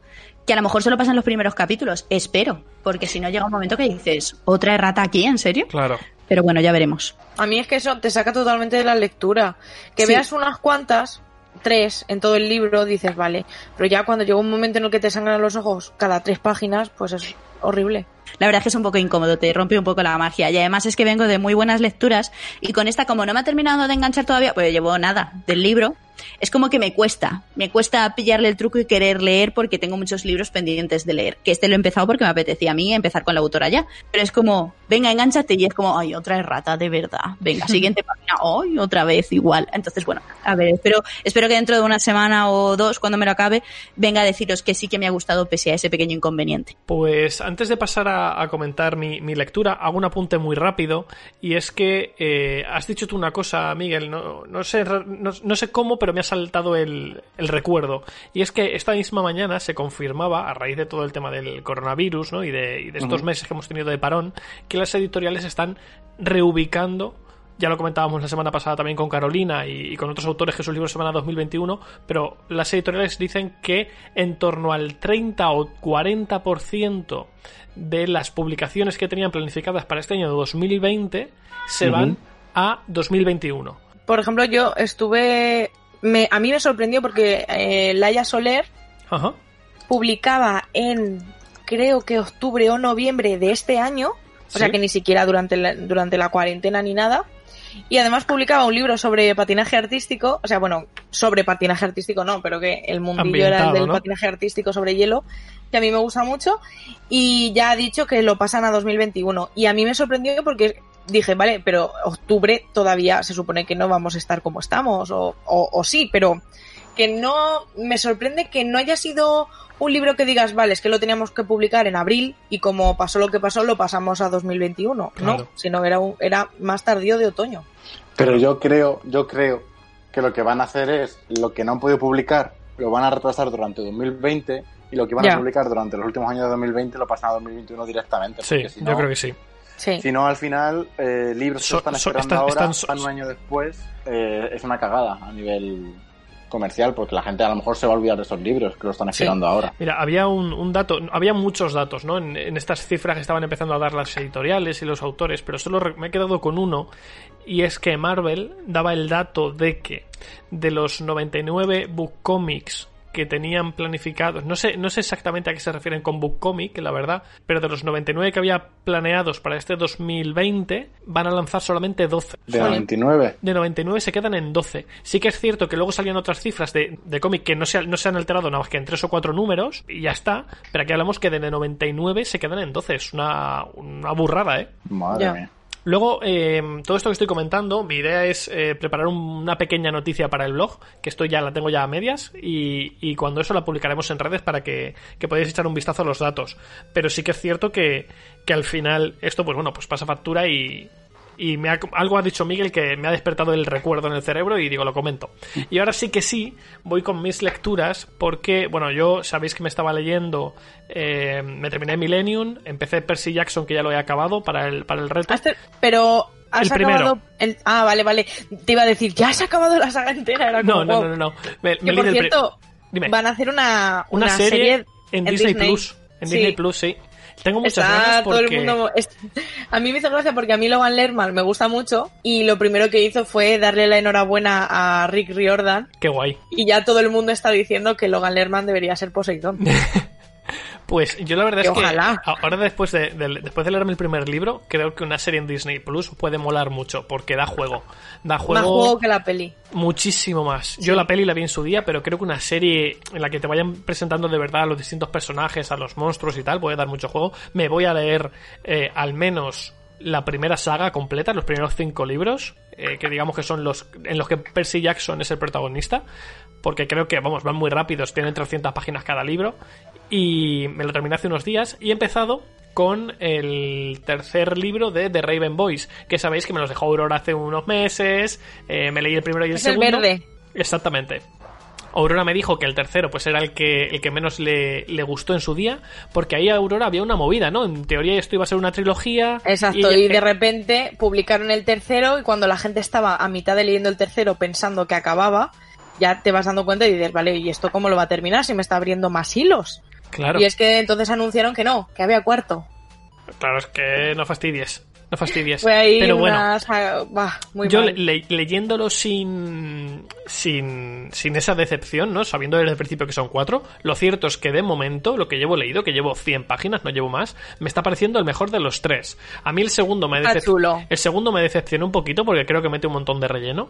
Que a lo mejor solo pasan los primeros capítulos, espero, porque si no llega un momento que dices, ¿otra errata aquí? ¿En serio? claro. Pero bueno, ya veremos. A mí es que eso te saca totalmente de la lectura. Que Sí. veas unas cuantas, tres en todo el libro, dices, vale. Pero ya cuando llega un momento en el que te sangran los ojos cada tres páginas, pues es horrible. La verdad es que es un poco incómodo, te rompe un poco la magia. Y además es que vengo de muy buenas lecturas y con esta, como no me ha terminado de enganchar todavía, pues llevo nada del libro, es como que me cuesta. Me cuesta pillarle el truco y querer leer porque tengo muchos libros pendientes de leer. Que este lo he empezado porque me apetecía a mí empezar con la autora ya. Pero es como, venga, enganchate y es como, ay, otra errata, de verdad. Venga, siguiente página, ay, otra vez, igual. Entonces, bueno, a ver, espero, espero que dentro de una semana o dos, cuando me lo acabe, venga a deciros que sí que me ha gustado pese a ese pequeño inconveniente. Pues antes de pasar a, a comentar mi, mi lectura, hago un apunte muy rápido y es que eh, has dicho tú una cosa, Miguel, no, no sé, no, no sé cómo, pero me ha saltado el, el recuerdo. Y es que esta misma mañana se confirmaba, a raíz de todo el tema del coronavirus ¿no? y, de, y de estos meses que hemos tenido de parón, que las editoriales están reubicando ya lo comentábamos la semana pasada también con Carolina y, y con otros autores que sus libros se van a 2021, pero las editoriales dicen que en torno al 30 o 40% de las publicaciones que tenían planificadas para este año de 2020 se van a 2021. Por ejemplo, yo estuve. Me, a mí me sorprendió porque eh, Laia Soler Ajá. publicaba en creo que octubre o noviembre de este año, o sea que ni siquiera durante la, durante la cuarentena ni nada. Y además publicaba un libro sobre patinaje artístico, o sea, bueno, sobre patinaje artístico no, pero que el mundillo era el del ¿no? patinaje artístico sobre hielo, que a mí me gusta mucho, y ya ha dicho que lo pasan a 2021. Y a mí me sorprendió porque dije, vale, pero octubre todavía se supone que no vamos a estar como estamos, o, o, o sí, pero que no, me sorprende que no haya sido un libro que digas, vale, es que lo teníamos que publicar en abril y como pasó lo que pasó, lo pasamos a 2021. Claro. No, sino era, un- era más tardío de otoño. Pero yo creo, yo creo que lo que van a hacer es lo que no han podido publicar, lo van a retrasar durante 2020 y lo que van Ya. a publicar durante los últimos años de 2020 lo pasan a 2021 directamente. Sí, yo creo que sí. Sí. Si no, al final, eh, libros que So- están so- esperando están- ahora, están so- están un año después, eh, es una cagada a nivel comercial, porque la gente a lo mejor se va a olvidar de esos libros que lo están esperando ahora. Mira, había un, un dato, había muchos datos, ¿no? En, en estas cifras que estaban empezando a dar las editoriales y los autores, pero solo me he quedado con uno, y es que Marvel daba el dato de que de los 99 book comics que tenían planificados, no sé, no sé exactamente a qué se refieren con book comic, la verdad, pero de los 99 que había planeados para este 2020, van a lanzar solamente 12. De 99. de 99 se quedan en 12. Sí que es cierto que luego salían otras cifras de, de cómic que no se, no se han alterado nada más que en 3 o 4 números y ya está. Pero aquí hablamos que de 99 se quedan en 12. Es una, una burrada, ¿eh? Madre Ya. mía. Luego, eh, todo esto que estoy comentando, mi idea es eh, preparar un- una pequeña noticia para el blog, que esto ya la tengo ya a medias, y, cuando eso la publicaremos en redes para que, que podáis echar un vistazo a los datos. Pero sí que es cierto que, que al final esto, pues bueno, pues pasa factura y, y me ha- algo ha dicho Miguel que me ha despertado el recuerdo en el cerebro y digo, lo comento. Y ahora sí que sí, voy con mis lecturas porque, bueno, yo sabéis que me estaba leyendo, eh, me terminé Millennium, empecé Percy Jackson que ya lo he acabado para el, para el reto. Pero has El primero. acabado. el- Ah, vale, vale. Te iba a decir, ya has acabado la saga entera. Era No, como, no, wow. no, no, no. Me, me Que por cierto, Dime. van a hacer una, una, serie, en, Disney, Plus. En Sí. Disney Plus, sí. Tengo muchas Está ganas todo el mundo. A mí me hizo gracia porque a mí Logan Lerman me gusta mucho y lo primero que hizo fue darle la enhorabuena a Rick Riordan Qué guay. y ya todo el mundo está diciendo que Logan Lerman debería ser Poseidón. Pues yo la verdad Que es que ojalá. ahora después de, de- después de leerme el primer libro, creo que una serie en Disney Plus puede molar mucho porque da juego. Da Más juego, juego que la peli. muchísimo más. Yo la peli la vi en su día, pero creo que una serie en la que te vayan presentando de verdad a los distintos personajes, a los monstruos y tal, puede dar mucho juego. Me voy a leer eh, al menos la primera saga completa, los primeros cinco libros, eh, que digamos que son los en los que Percy Jackson es el protagonista, porque creo que, vamos, van muy rápidos, tienen 300 páginas cada libro, y me lo terminé hace unos días, y he empezado con el tercer libro de The Raven Boys, que sabéis que me los dejó Aurora hace unos meses, eh, me leí el primero y el Es el segundo. verde. Exactamente. Aurora me dijo que el tercero pues era el que, el que menos le, le gustó en su día, porque ahí a Aurora había una movida, ¿no? En teoría esto iba a ser una trilogía. Exacto, y, y- de repente publicaron el tercero y cuando la gente estaba a mitad de leyendo el tercero pensando que acababa, ya te vas dando cuenta y dices, vale, ¿y esto cómo lo va a terminar si me está abriendo más hilos? Claro, Y es que entonces anunciaron que no, que había cuarto. claro, es que no fastidies. No fastidies. Fue ahí Pero bueno, bah, muy yo le- leyéndolo sin, sin, sin esa decepción, ¿no? Sabiendo desde el principio que son cuatro, lo cierto es que de momento, lo que llevo leído, que llevo 100 páginas, no llevo más, me está pareciendo el mejor de los tres. A mí el segundo me Está decep- chulo. El segundo me decepcionó un poquito porque creo que mete un montón de relleno.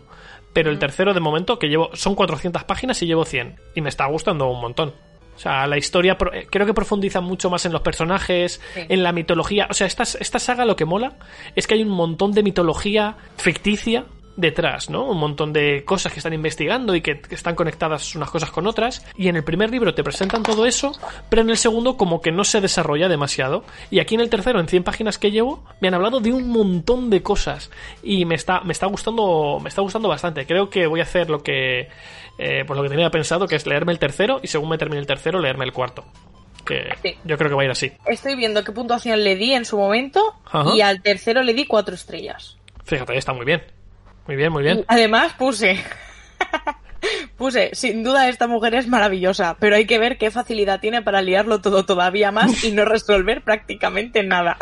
Pero Mm. el tercero, de momento, que llevo. Son 400 páginas y llevo 100. Y me está gustando un montón. O sea, la historia eh, creo que profundiza mucho más en los personajes, Sí. en la mitología. O sea, esta, esta saga lo que mola es que hay un montón de mitología ficticia detrás, ¿no? Un montón de cosas que están investigando y que, que están conectadas unas cosas con otras. Y en el primer libro te presentan todo eso, pero en el segundo como que no se desarrolla demasiado. Y aquí en el tercero, en 100 páginas que llevo, me han hablado de un montón de cosas. Y me está, me está gustando, me está gustando bastante. Creo que voy a hacer lo que, eh, pues lo que tenía pensado, que es leerme el tercero y según me termine el tercero, leerme el cuarto. Que Sí. yo creo que va a ir así. Estoy viendo qué puntuación le di en su momento Ajá. y al tercero le di cuatro estrellas. Fíjate, está muy bien. Muy bien, muy bien. Además puse... Puse, sin duda esta mujer es maravillosa, pero hay que ver qué facilidad tiene para liarlo todo todavía más y no resolver prácticamente nada.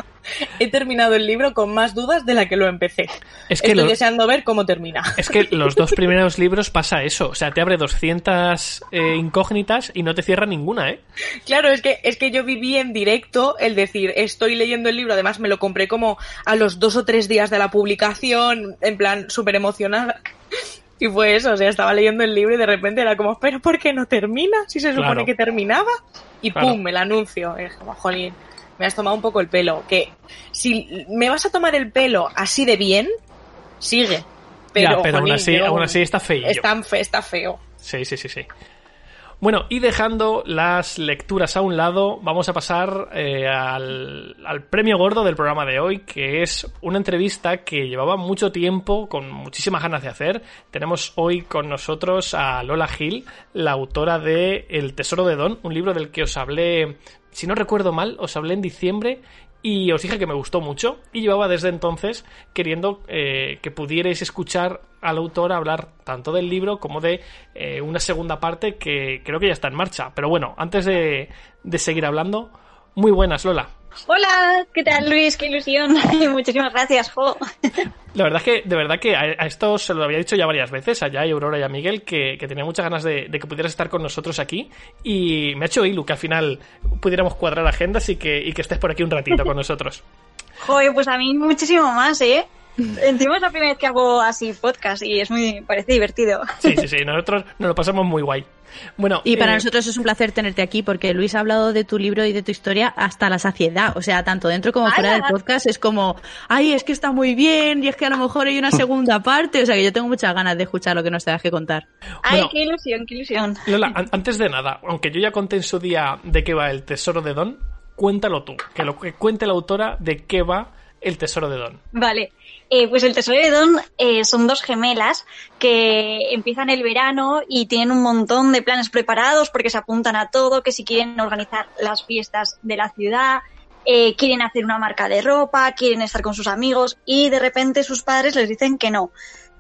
He terminado el libro con más dudas de la que lo empecé. Es que Estoy lo- deseando ver cómo termina. Es que los dos primeros libros pasa eso. O sea, te abre 200 eh, incógnitas y no te cierra ninguna, ¿eh? Claro, es que, es que yo viví en directo el decir, estoy leyendo el libro, además me lo compré como a los dos o tres días de la publicación, en plan súper emocionada. Y fue eso, o sea, estaba leyendo el libro y de repente era como, pero ¿por qué no termina? Si se supone Claro. que terminaba. Y Claro. pum, el anuncio. Es como, jolín, me has tomado un poco el pelo. Que si me vas a tomar el pelo así de bien, sigue. Pero, ya, pero aún así, yo- aún así está feillo. está, fe- está feo. Sí, sí, sí, sí. Bueno, y dejando las lecturas a un lado, vamos a pasar eh, al, al premio gordo del programa de hoy, que es una entrevista que llevaba mucho tiempo, con muchísimas ganas de hacer. Tenemos hoy con nosotros a Lola Gil, la autora de El Tesoro de Don, un libro del que os hablé, si no recuerdo mal, os hablé en diciembre y os dije que me gustó mucho y llevaba desde entonces queriendo eh, que pudierais escuchar al autor hablar tanto del libro como de eh, una segunda parte que creo que ya está en marcha. Pero bueno, antes de, de seguir hablando, muy buenas, Lola. Hola, ¿qué tal Luis? Qué ilusión. Muchísimas gracias, jo. La verdad es que, de verdad que a, a esto se lo había dicho ya varias veces, allá y Aurora y a Miguel, que, que tenía muchas ganas de, de que pudieras estar con nosotros aquí. Y me ha hecho ilu que al final pudiéramos cuadrar agendas y que, y que estés por aquí un ratito con nosotros. Joder, pues a mí muchísimo más, ¿eh? Encima es la primera vez que hago así podcast y es muy, parece divertido. Sí, sí, sí, nosotros nos lo pasamos muy guay. Bueno, Y para eh, nosotros es un placer tenerte aquí porque Luis ha hablado de tu libro y de tu historia hasta la saciedad. O sea, tanto dentro como fuera del podcast es como, ay, es que está muy bien y es que a lo mejor hay una segunda parte. O sea, que yo tengo muchas ganas de escuchar lo que nos tengas que contar. Ay, Bueno. qué ilusión, qué ilusión. Lola, an- antes de nada, aunque yo ya conté en su día de qué va el tesoro de Don, cuéntalo tú, que lo que cuente la autora de qué va el tesoro de Don. Vale, eh, pues el Tesoro de Don eh, son dos gemelas que empiezan el verano y tienen un montón de planes preparados porque se apuntan a todo, que si quieren organizar las fiestas de la ciudad, eh, quieren hacer una marca de ropa, quieren estar con sus amigos y de repente sus padres les dicen que no,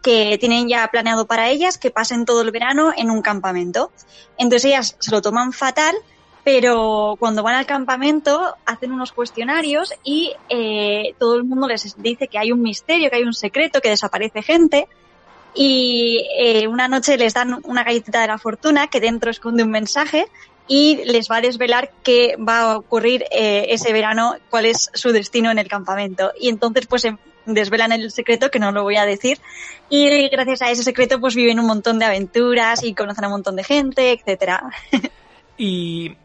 que tienen ya planeado para ellas que pasen todo el verano en un campamento. Entonces ellas se lo toman fatal pero cuando van al campamento hacen unos cuestionarios y eh, todo el mundo les dice que hay un misterio, que hay un secreto, que desaparece gente. Y eh, una noche les dan una galletita de la fortuna que dentro esconde un mensaje y les va a desvelar qué va a ocurrir eh, ese verano, cuál es su destino en el campamento. Y entonces pues em- desvelan el secreto que no lo voy a decir y gracias a ese secreto pues viven un montón de aventuras y conocen a un montón de gente, etcétera. Y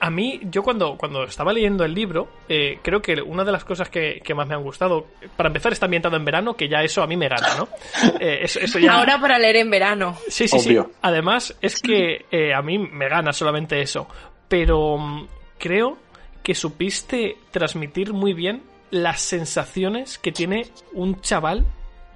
a mí, yo cuando, cuando estaba leyendo el libro, eh, creo que una de las cosas que, que más me han gustado, para empezar está ambientado en verano, que ya eso a mí me gana, ¿no? Eh, eso, eso ya... Ahora para leer en verano. Sí, sí, Obvio. sí. Además, es que eh, a mí me gana solamente eso. Pero mm, creo que supiste transmitir muy bien las sensaciones que tiene un chaval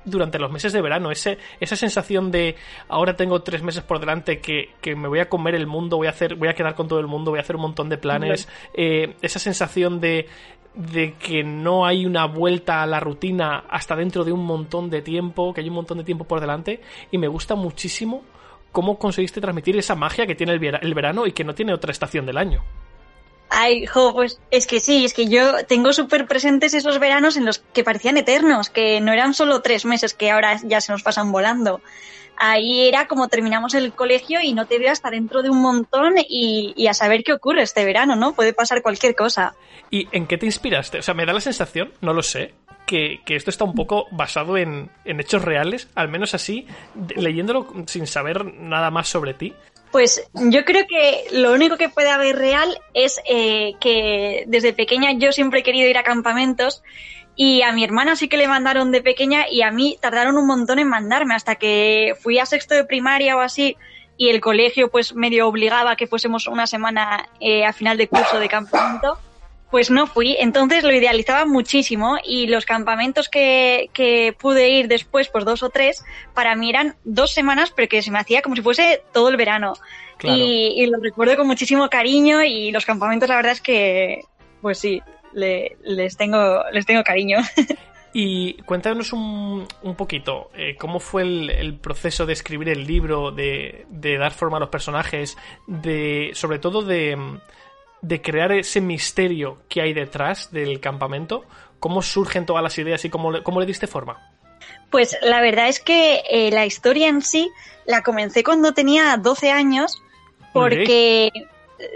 durante los meses de verano. Ese, esa sensación de ahora tengo tres meses por delante que, que me voy a comer el mundo, voy a hacer, voy a quedar con todo el mundo, voy a hacer un montón de planes. Eh, esa sensación de de que no hay una vuelta a la rutina hasta dentro de un montón de tiempo, que hay un montón de tiempo por delante, y me gusta muchísimo cómo conseguiste transmitir esa magia que tiene el, verano y que no tiene otra estación del año. Ay, jo, pues es que sí, es que yo tengo súper presentes esos veranos en los que parecían eternos, que no eran solo tres meses que ahora ya se nos pasan volando. Ahí era como terminamos el colegio y no te veo hasta dentro de un montón y, a saber qué ocurre este verano, ¿no? Puede pasar cualquier cosa. ¿Y en qué te inspiraste? O sea, me da la sensación, no lo sé, que, que esto está un poco basado en, en hechos reales, al menos así, leyéndolo sin saber nada más sobre ti. Pues yo creo que lo único que puede haber real es eh, que desde pequeña yo siempre he querido ir a campamentos y a mi hermana sí que le mandaron de pequeña y a mí tardaron un montón en mandarme hasta que fui a sexto de primaria o así y el colegio pues medio obligaba que fuésemos una semana eh, a final de curso de campamento. Pues no fui, entonces lo idealizaba muchísimo y los campamentos que, que pude ir después, pues dos o tres, para mí eran dos semanas, pero que se me hacía como si fuese todo el verano. Claro. Y, y lo recuerdo con muchísimo cariño y los campamentos la verdad es que, pues sí, le- les, tengo, les tengo cariño. Y cuéntanos un, un poquito eh, cómo fue el, el proceso de escribir el libro, de, de dar forma a los personajes, de sobre todo de, de crear ese misterio que hay detrás del campamento. ¿Cómo surgen todas las ideas y cómo le, cómo le diste forma? Pues la verdad es que eh, la historia en sí la comencé cuando tenía 12 años porque...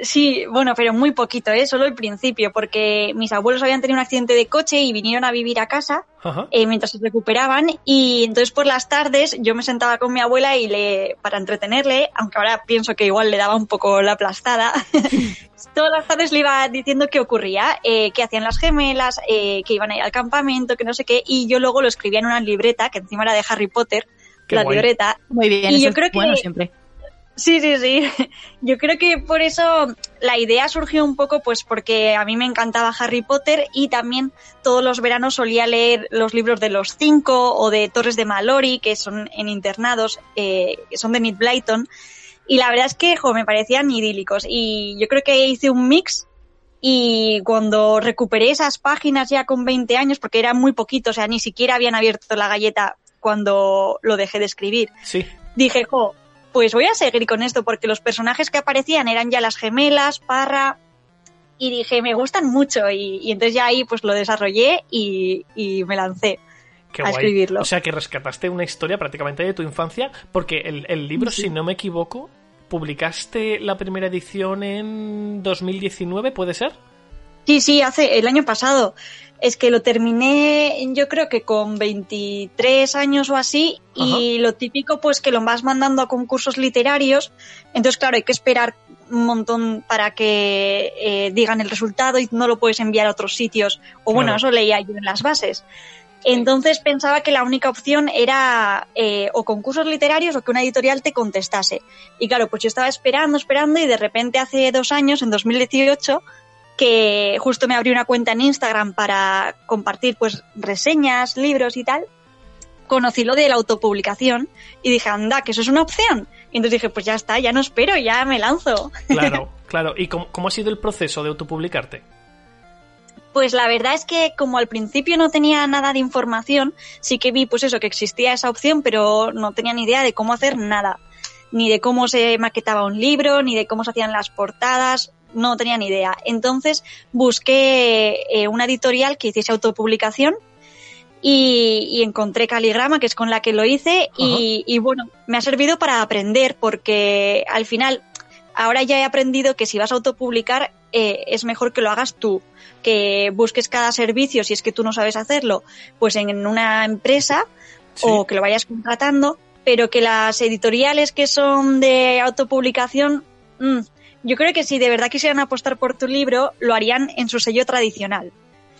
Sí, bueno, pero muy poquito, ¿eh? Solo el principio, porque mis abuelos habían tenido un accidente de coche y vinieron a vivir a casa eh, mientras se recuperaban y entonces por las tardes yo me sentaba con mi abuela y le para entretenerle, aunque ahora pienso que igual le daba un poco la aplastada, todas las tardes le iba diciendo qué ocurría, eh, qué hacían las gemelas, eh, que iban a ir al campamento, que no sé qué, y yo luego lo escribía en una libreta que encima era de Harry Potter, Qué la guay. libreta, Muy bien, Y eso yo es creo que- bueno siempre. Sí, sí, sí. Yo creo que por eso la idea surgió un poco pues porque a mí me encantaba Harry Potter y también todos los veranos solía leer los libros de los cinco o de Torres de Mallory, que son en internados, eh, que son de Nick Blyton. Y la verdad es que jo, me parecían idílicos. Y yo creo que hice un mix Y cuando recuperé esas páginas ya con 20 años, porque era muy poquito, o sea, ni siquiera habían abierto la galleta cuando lo dejé de escribir, Sí. dije, jo, pues voy a seguir con esto, porque los personajes que aparecían eran ya las gemelas, Parra, y dije, me gustan mucho, y, y entonces ya ahí pues lo desarrollé y, y me lancé. Qué a guay. escribirlo. O sea que rescataste una historia prácticamente de tu infancia, porque el, el libro, si no me equivoco, publicaste la primera edición en 2019, ¿puede ser? Sí, sí, hace el año pasado. Es que lo terminé, yo creo que con 23 años o así, y lo típico, pues que lo vas mandando a concursos literarios. Entonces, claro, hay que esperar un montón para que eh, digan el resultado y no lo puedes enviar a otros sitios. O bueno, Claro. eso leía yo en las bases. Entonces pensaba que la única opción era eh, o concursos literarios o que una editorial te contestase. Y claro, pues yo estaba esperando, esperando y de repente hace dos años, en 2018, que justo me abrí una cuenta en Instagram para compartir pues reseñas, libros y tal, conocí lo de la autopublicación y dije, anda, que eso es una opción. Y entonces dije, pues ya está, ya no espero, ya me lanzo. Claro, claro. ¿Y cómo, cómo ha sido el proceso de autopublicarte? Pues la verdad es que como al principio no tenía nada de información, sí que vi pues eso, que existía esa opción, pero no tenía ni idea de cómo hacer nada. Ni de cómo se maquetaba un libro, ni de cómo se hacían las portadas, no tenía ni idea. Entonces busqué eh, una editorial que hiciese autopublicación y, y encontré Caligrama, que es con la que lo hice, y, y bueno, me ha servido para aprender, porque al final, ahora ya he aprendido que si vas a autopublicar, eh, es mejor que lo hagas tú, que busques cada servicio, si es que tú no sabes hacerlo, pues en una empresa Sí. o que lo vayas contratando, pero que las editoriales que son de autopublicación, mm, yo creo que si de verdad quisieran apostar por tu libro, lo harían en su sello tradicional.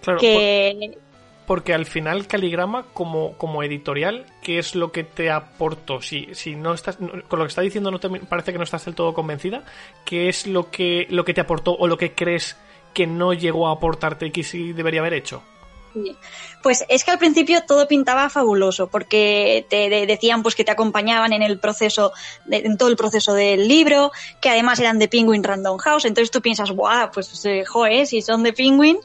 Claro, que por- porque al final Caligrama como, como editorial, ¿qué es lo que te aportó? Si, si no estás con lo que está diciendo no te parece que no estás del todo convencida, ¿qué es lo que lo que te aportó o lo que crees que no llegó a aportarte y que sí debería haber hecho? Pues es que al principio todo pintaba fabuloso, porque te de- decían pues que te acompañaban en el proceso, de- en todo el proceso del libro, que además eran de Penguin Random House, entonces tú piensas, guau, pues eh, joe, si son de Penguin.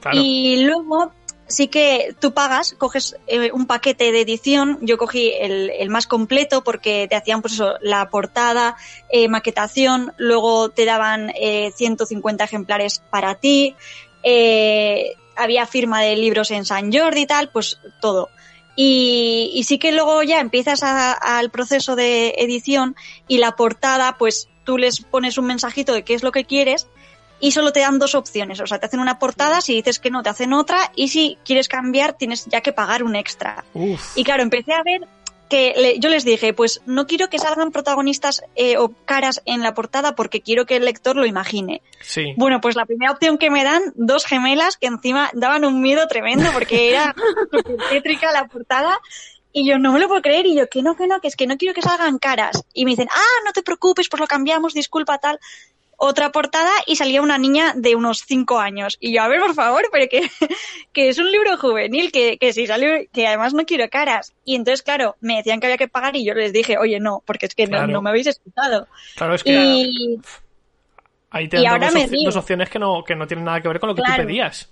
Claro. Y luego sí que tú pagas, coges eh, un paquete de edición, yo cogí el, el más completo porque te hacían pues eso, la portada, eh, maquetación, luego te daban eh, 150 ejemplares para ti, eh, había firma de libros en San Jordi y tal, pues todo. Y, y sí que luego ya empiezas a- al proceso de edición y la portada, pues tú les pones un mensajito de qué es lo que quieres y solo te dan dos opciones. O sea, te hacen una portada, si dices que no, te hacen otra y si quieres cambiar tienes ya que pagar un extra. Uf, Y claro, empecé a ver que le- yo les dije, pues no quiero que salgan protagonistas eh, o caras en la portada porque quiero que el lector lo imagine. sí. Bueno, pues la primera opción que me dan, dos gemelas que encima daban un miedo tremendo porque era tétrica la portada. Y yo no me lo puedo creer y yo que no, que no, que es que no quiero que salgan caras. Y me dicen, ah, no te preocupes, pues lo cambiamos, disculpa tal. Otra portada y salía una niña de unos cinco años. Y yo, a ver, por favor, pero que, que es un libro juvenil, que, que si sale, que además no quiero caras. Y entonces, claro, me decían que había que pagar y yo les dije, oye, no, porque es que no- Claro. no, me habéis escuchado. Claro, es que Y, ahí te dan opci- dos opciones que no, que no tienen nada que ver con lo que Claro. tú pedías.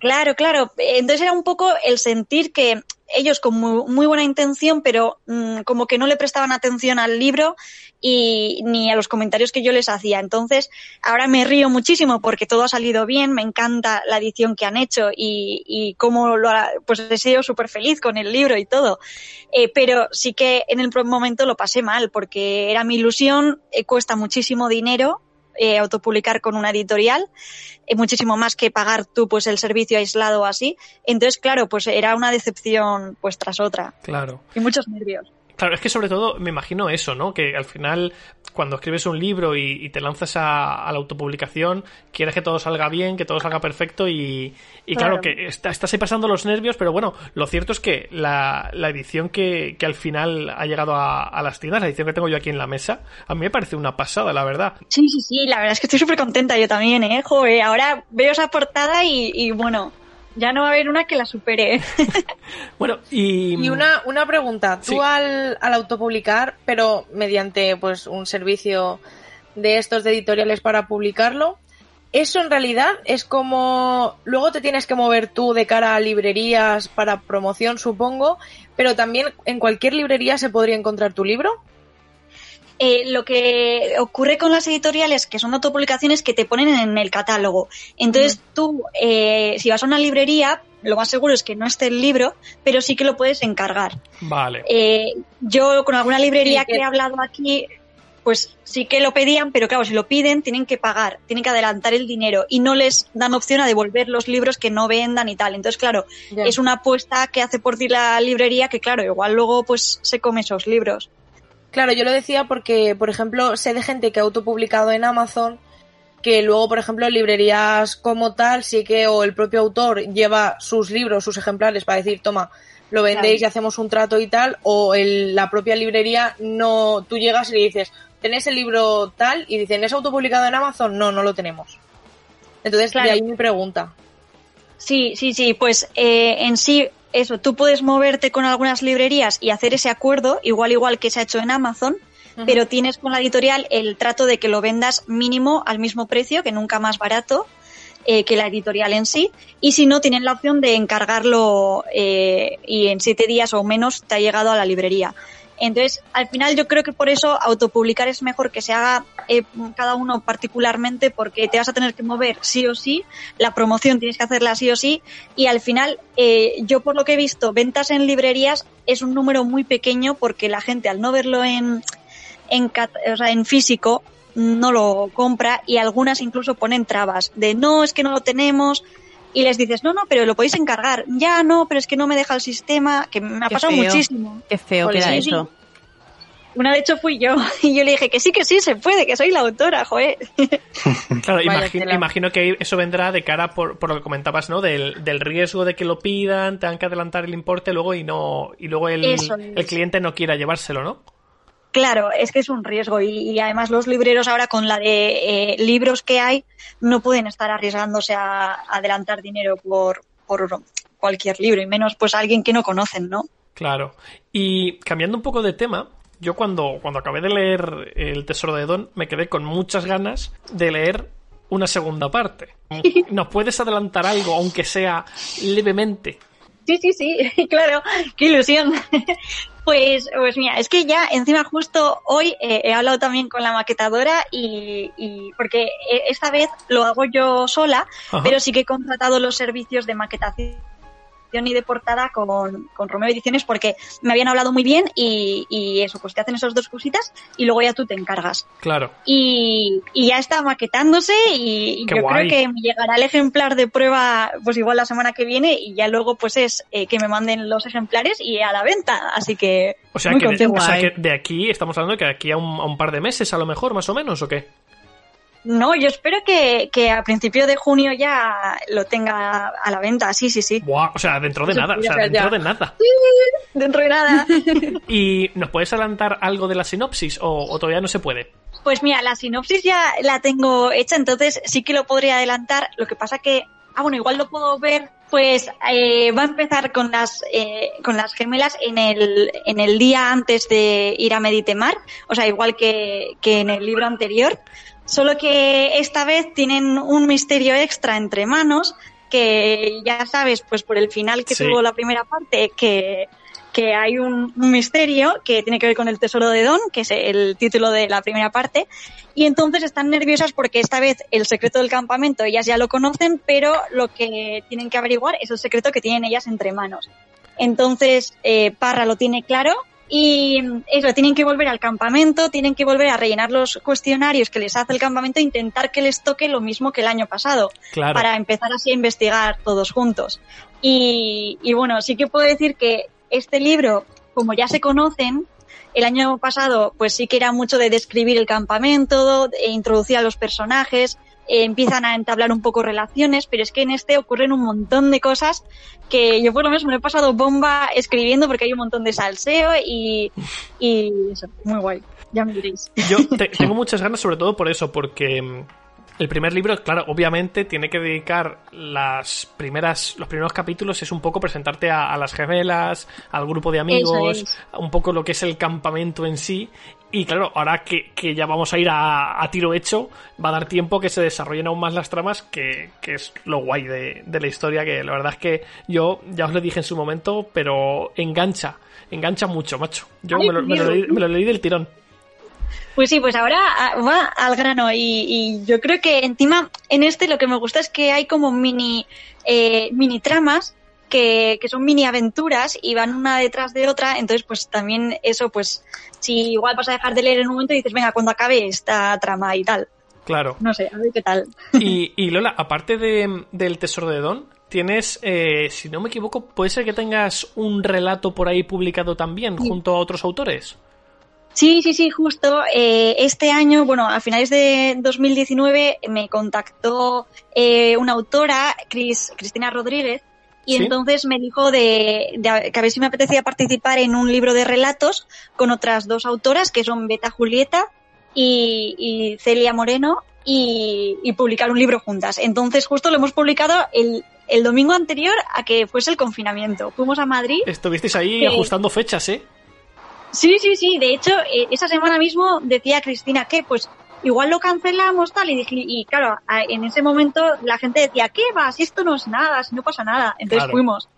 Claro, claro. Entonces era un poco el sentir que ellos con muy, muy buena intención, pero mm, como que no le prestaban atención al libro y ni a los comentarios que yo les hacía. Entonces ahora me río muchísimo porque todo ha salido bien, me encanta la edición que han hecho y, y cómo lo ha, pues he sido súper feliz con el libro y todo. Eh, pero sí que en el momento lo pasé mal porque era mi ilusión, eh, cuesta muchísimo dinero eh, autopublicar con una editorial, eh, muchísimo más que pagar tú pues el servicio aislado o así. Entonces, claro, pues era una decepción pues tras otra Claro. y muchos nervios. Claro, es que sobre todo me imagino eso, ¿no? Que al final, cuando escribes un libro y, y te lanzas a, a la autopublicación, quieres que todo salga bien, que todo salga perfecto y, y claro, Claro. que está- estás ahí pasando los nervios, pero bueno, lo cierto es que la, la edición que, que al final ha llegado a, a las tiendas, la edición que tengo yo aquí en la mesa, a mí me parece una pasada, la verdad. Sí, sí, sí, la verdad es que estoy súper contenta yo también, ¿eh? Joder, ahora veo esa portada y, y bueno, ya no va a haber una que la supere. Bueno, y... Y una, una pregunta, tú Sí. al, al autopublicar, pero mediante pues un servicio de estos de editoriales para publicarlo, eso en realidad es como luego te tienes que mover tú de cara a librerías para promoción, supongo, pero también en cualquier librería se podría encontrar tu libro. Eh, lo que ocurre con las editoriales, que son autopublicaciones, que te ponen en el catálogo. Entonces tú, eh, si vas a una librería, lo más seguro es que no esté el libro, pero sí que lo puedes encargar. Vale. Eh, yo con alguna librería Sí, que- que he hablado aquí, pues sí que lo pedían, pero claro, si lo piden tienen que pagar, tienen que adelantar el dinero y no les dan opción a devolver los libros que no vendan y tal. Entonces, claro, es una apuesta que hace por ti la librería que, claro, igual luego pues se come esos libros. Claro, yo lo decía porque, por ejemplo, sé de gente que ha autopublicado en Amazon que luego, por ejemplo, en librerías como tal, sí que o el propio autor lleva sus libros, sus ejemplares para decir, toma, lo vendéis y hacemos un trato y tal, o el- la propia librería no, tú llegas y le dices, ¿tenéis el libro tal? Y dicen, ¿es autopublicado en Amazon? No, no lo tenemos. Entonces, Claro. de ahí mi pregunta. Sí, sí, sí, pues eh, en sí, eso, tú puedes moverte con algunas librerías y hacer ese acuerdo, igual igual que se ha hecho en Amazon, pero tienes con la editorial el trato de que lo vendas mínimo al mismo precio, que nunca más barato eh, que la editorial en sí, y si no, tienen la opción de encargarlo eh, y en siete días o menos te ha llegado a la librería. Entonces, al final yo creo que por eso autopublicar es mejor que se haga eh, cada uno particularmente porque te vas a tener que mover sí o sí, la promoción tienes que hacerla sí o sí y al final eh, yo por lo que he visto, ventas en librerías es un número muy pequeño porque la gente al no verlo en, en, o sea, en físico no lo compra y algunas incluso ponen trabas de no, es que no lo tenemos y les dices, no, no, pero lo podéis encargar. Ya no, pero es que no me deja el sistema, que me ha Qué pasado feo. muchísimo. Qué feo queda sí, sí. eso. Una de hecho fui yo y yo le dije que sí, que sí, se puede, que soy la autora, joder. Claro, Vaya imagi- tela. imagino que eso vendrá de cara por, por lo que comentabas, ¿no? Del, del riesgo de que lo pidan, tengan que adelantar el importe luego y no y luego el, es. el cliente no quiera llevárselo, ¿no? Claro, es que es un riesgo y, y además los libreros ahora con la de eh, libros que hay no pueden estar arriesgándose a, a adelantar dinero por, por cualquier libro y menos pues alguien que no conocen, ¿no? Claro. Y cambiando un poco de tema, yo cuando, cuando acabé de leer El Tesoro de Don me quedé con muchas ganas de leer una segunda parte. ¿Nos puedes adelantar algo, aunque sea levemente? Sí, sí, sí, claro, qué ilusión. Pues, pues mira, es que ya encima justo hoy eh, he hablado también con la maquetadora y, y porque eh, esta vez lo hago yo sola, Ajá. pero sí que he contratado los servicios de maquetación y de portada con, con Romeo Ediciones porque me habían hablado muy bien y, y eso, pues te hacen esas dos cositas y luego ya tú te encargas. Claro. Y, y ya está maquetándose y, y yo guay. creo que me llegará el ejemplar de prueba pues igual la semana que viene y ya luego pues es eh, que me manden los ejemplares y a la venta. Así que O sea, muy que de, contenta. o sea que de aquí, estamos hablando de que aquí a un, a un par de meses, a lo mejor, más o menos, ¿o qué? No, yo espero que, que a principio de junio ya lo tenga a la venta. Sí, sí, sí. Buah, o sea, dentro de nada, o sea, dentro ya. de nada. Dentro de nada. ¿Y nos puedes adelantar algo de la sinopsis o, o todavía no se puede? Pues mira, la sinopsis ya la tengo hecha, entonces sí que lo podría adelantar. Lo que pasa que, ah, bueno, igual lo puedo ver. Pues eh, va a empezar con las eh, con las gemelas en el en el día antes de ir a Meditemar, o sea, igual que, que en el libro anterior. Solo que esta vez tienen un misterio extra entre manos que ya sabes, pues por el final que Sí. tuvo la primera parte, que que hay un, un misterio que tiene que ver con el tesoro de Don, que es el título de la primera parte, y entonces están nerviosas porque esta vez el secreto del campamento ellas ya lo conocen, pero lo que tienen que averiguar es el secreto que tienen ellas entre manos. Entonces eh, Parra lo tiene claro y eso, tienen que volver al campamento, tienen que volver a rellenar los cuestionarios que les hace el campamento e intentar que les toque lo mismo que el año pasado Claro. para empezar así a investigar todos juntos. Y, y bueno, sí que puedo decir que este libro, como ya se conocen, el año pasado pues sí que era mucho de describir el campamento, e introducir a los personajes, eh, empiezan a entablar un poco relaciones, pero es que en este ocurren un montón de cosas que yo por lo menos me lo he pasado bomba escribiendo porque hay un montón de salseo y, y eso, muy guay, ya me diréis. Yo te- tengo muchas ganas, sobre todo por eso, porque mm, El primer libro, claro, obviamente tiene que dedicar las primeras, los primeros capítulos es un poco presentarte a, a las gemelas, al grupo de amigos, es. un poco lo que es el campamento en sí. Y claro, ahora que, que ya vamos a ir a, a tiro hecho, va a dar tiempo que se desarrollen aún más las tramas, que, que es lo guay de, de la historia, que la verdad es que yo ya os lo dije en su momento, pero engancha, engancha mucho, macho. Yo Ay, me lo, me lo Dios. leí, me lo leí del tirón. Pues sí, pues ahora ah, va al grano y, y yo creo que encima en este lo que me gusta es que hay como mini, eh, mini tramas que, que son mini aventuras y van una detrás de otra, entonces pues también eso pues si igual vas a dejar de leer en un momento y dices venga cuando acabe esta trama y tal, Claro. no sé, a ver qué tal. Y, y Lola, aparte de, del Tesoro de Don, tienes, eh, si no me equivoco, puede ser que tengas un relato por ahí publicado también junto a otros autores. Sí, sí, sí, justo. eh, este año, bueno, a finales de 2019 me contactó eh, una autora, Cris- Cristina Rodríguez, y Sí. entonces me dijo de, de que a ver si me apetecía participar en un libro de relatos con otras dos autoras, que son Beta Julieta y, y Celia Moreno, y, y publicar un libro juntas. Entonces justo lo hemos publicado el, el domingo anterior a que fuese el confinamiento. Fuimos a Madrid. Estuvisteis ahí Sí. ajustando fechas, ¿eh? Sí, sí, sí. De hecho, eh, esa semana mismo decía Cristina que, pues, igual lo cancelamos tal. Y, dije, y claro, en ese momento la gente decía, ¿qué va? Si esto no es nada, si no pasa nada. Entonces Claro. fuimos.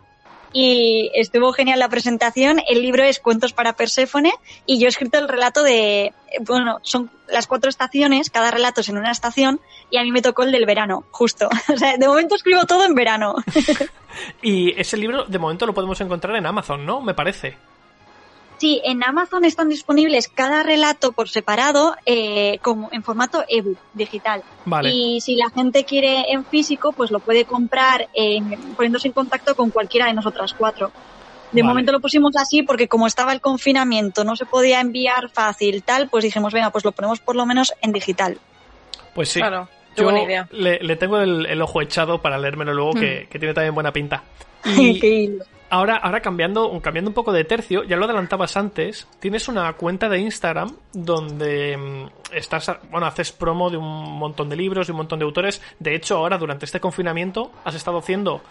Y estuvo genial la presentación. El libro es Cuentos para Perséfone y yo he escrito el relato de, bueno, son las cuatro estaciones, cada relato es en una estación y a mí me tocó el del verano, justo. O sea, de momento escribo todo en verano. Y ese libro, de momento, lo podemos encontrar en Amazon, ¿no? Me parece. Sí, en Amazon están disponibles cada relato por separado eh, como en formato ebook digital. Vale. Y si la gente quiere en físico, pues lo puede comprar en- poniéndose en contacto con cualquiera de nosotras cuatro. De Vale. momento lo pusimos así porque como estaba el confinamiento, no se podía enviar fácil, tal, pues dijimos, venga, pues lo ponemos por lo menos en digital. Pues sí. Claro, Yo buena idea. Le, le tengo el, el ojo echado para leérmelo luego, que, que tiene también buena pinta. Y, Qué hilo. Ahora, ahora cambiando, cambiando un poco de tercio, ya lo adelantabas antes, tienes una cuenta de Instagram donde mm, estás, bueno, haces promo de un montón de libros, de un montón de autores. De hecho, ahora durante este confinamiento has estado haciendo,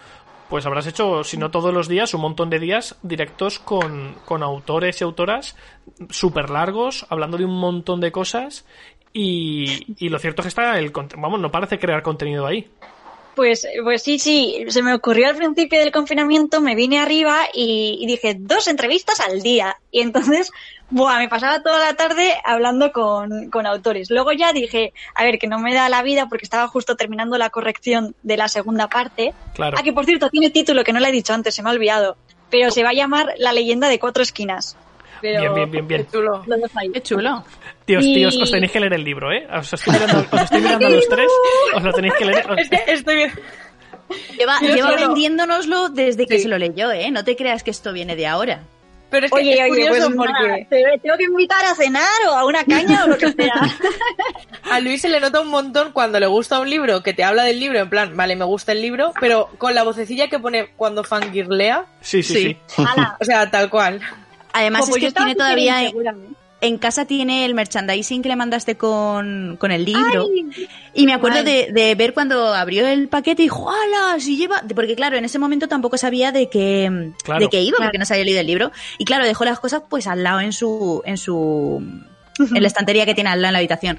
pues habrás hecho, si no todos los días, un montón de días directos con, con autores y autoras súper largos, hablando de un montón de cosas. Y, y lo cierto es que está el, vamos, no parece crear contenido ahí. Pues, pues sí, sí, se me ocurrió al principio del confinamiento, me vine arriba y, y dije dos entrevistas al día. Y entonces, buah, me pasaba toda la tarde hablando con, con autores. Luego ya dije, a ver, que no me da la vida porque estaba justo terminando la corrección de la segunda parte. Claro. Ah, que por cierto, tiene título que no le he dicho antes, se me ha olvidado. Pero se va a llamar La leyenda de cuatro esquinas. Pero Bien, bien, bien, bien. Qué chulo. Qué chulo. Tíos, Y- tíos, os tenéis que leer el libro, ¿eh? Os estoy mirando, os estoy mirando a los tres, os lo tenéis que leer. os- Es que estoy bien. Lleva, vendiéndonoslo desde que Sí. se lo leyó, ¿eh? No te creas que esto viene de ahora. Pero es que Oye, es oye, curioso pues porque te tengo que invitar a cenar o a una caña o lo que sea. a Luis se le nota un montón cuando le gusta un libro que te habla del libro, en plan, vale, me gusta el libro, pero con la vocecilla que pone cuando fangirlea, Sí, sí, sí. Sí. O sea, tal cual. Además pues es que tiene todavía insegura, ¿eh? en casa tiene el merchandising que le mandaste con, con el libro. Ay, y me acuerdo de, de ver cuando abrió el paquete y dijo, ¡hala! Si lleva. Porque claro, en ese momento tampoco sabía de qué, Claro. de qué iba, Claro. porque no se había leído el libro. Y claro, dejó las cosas pues al lado en su. en su. en la estantería que tiene al lado en la habitación.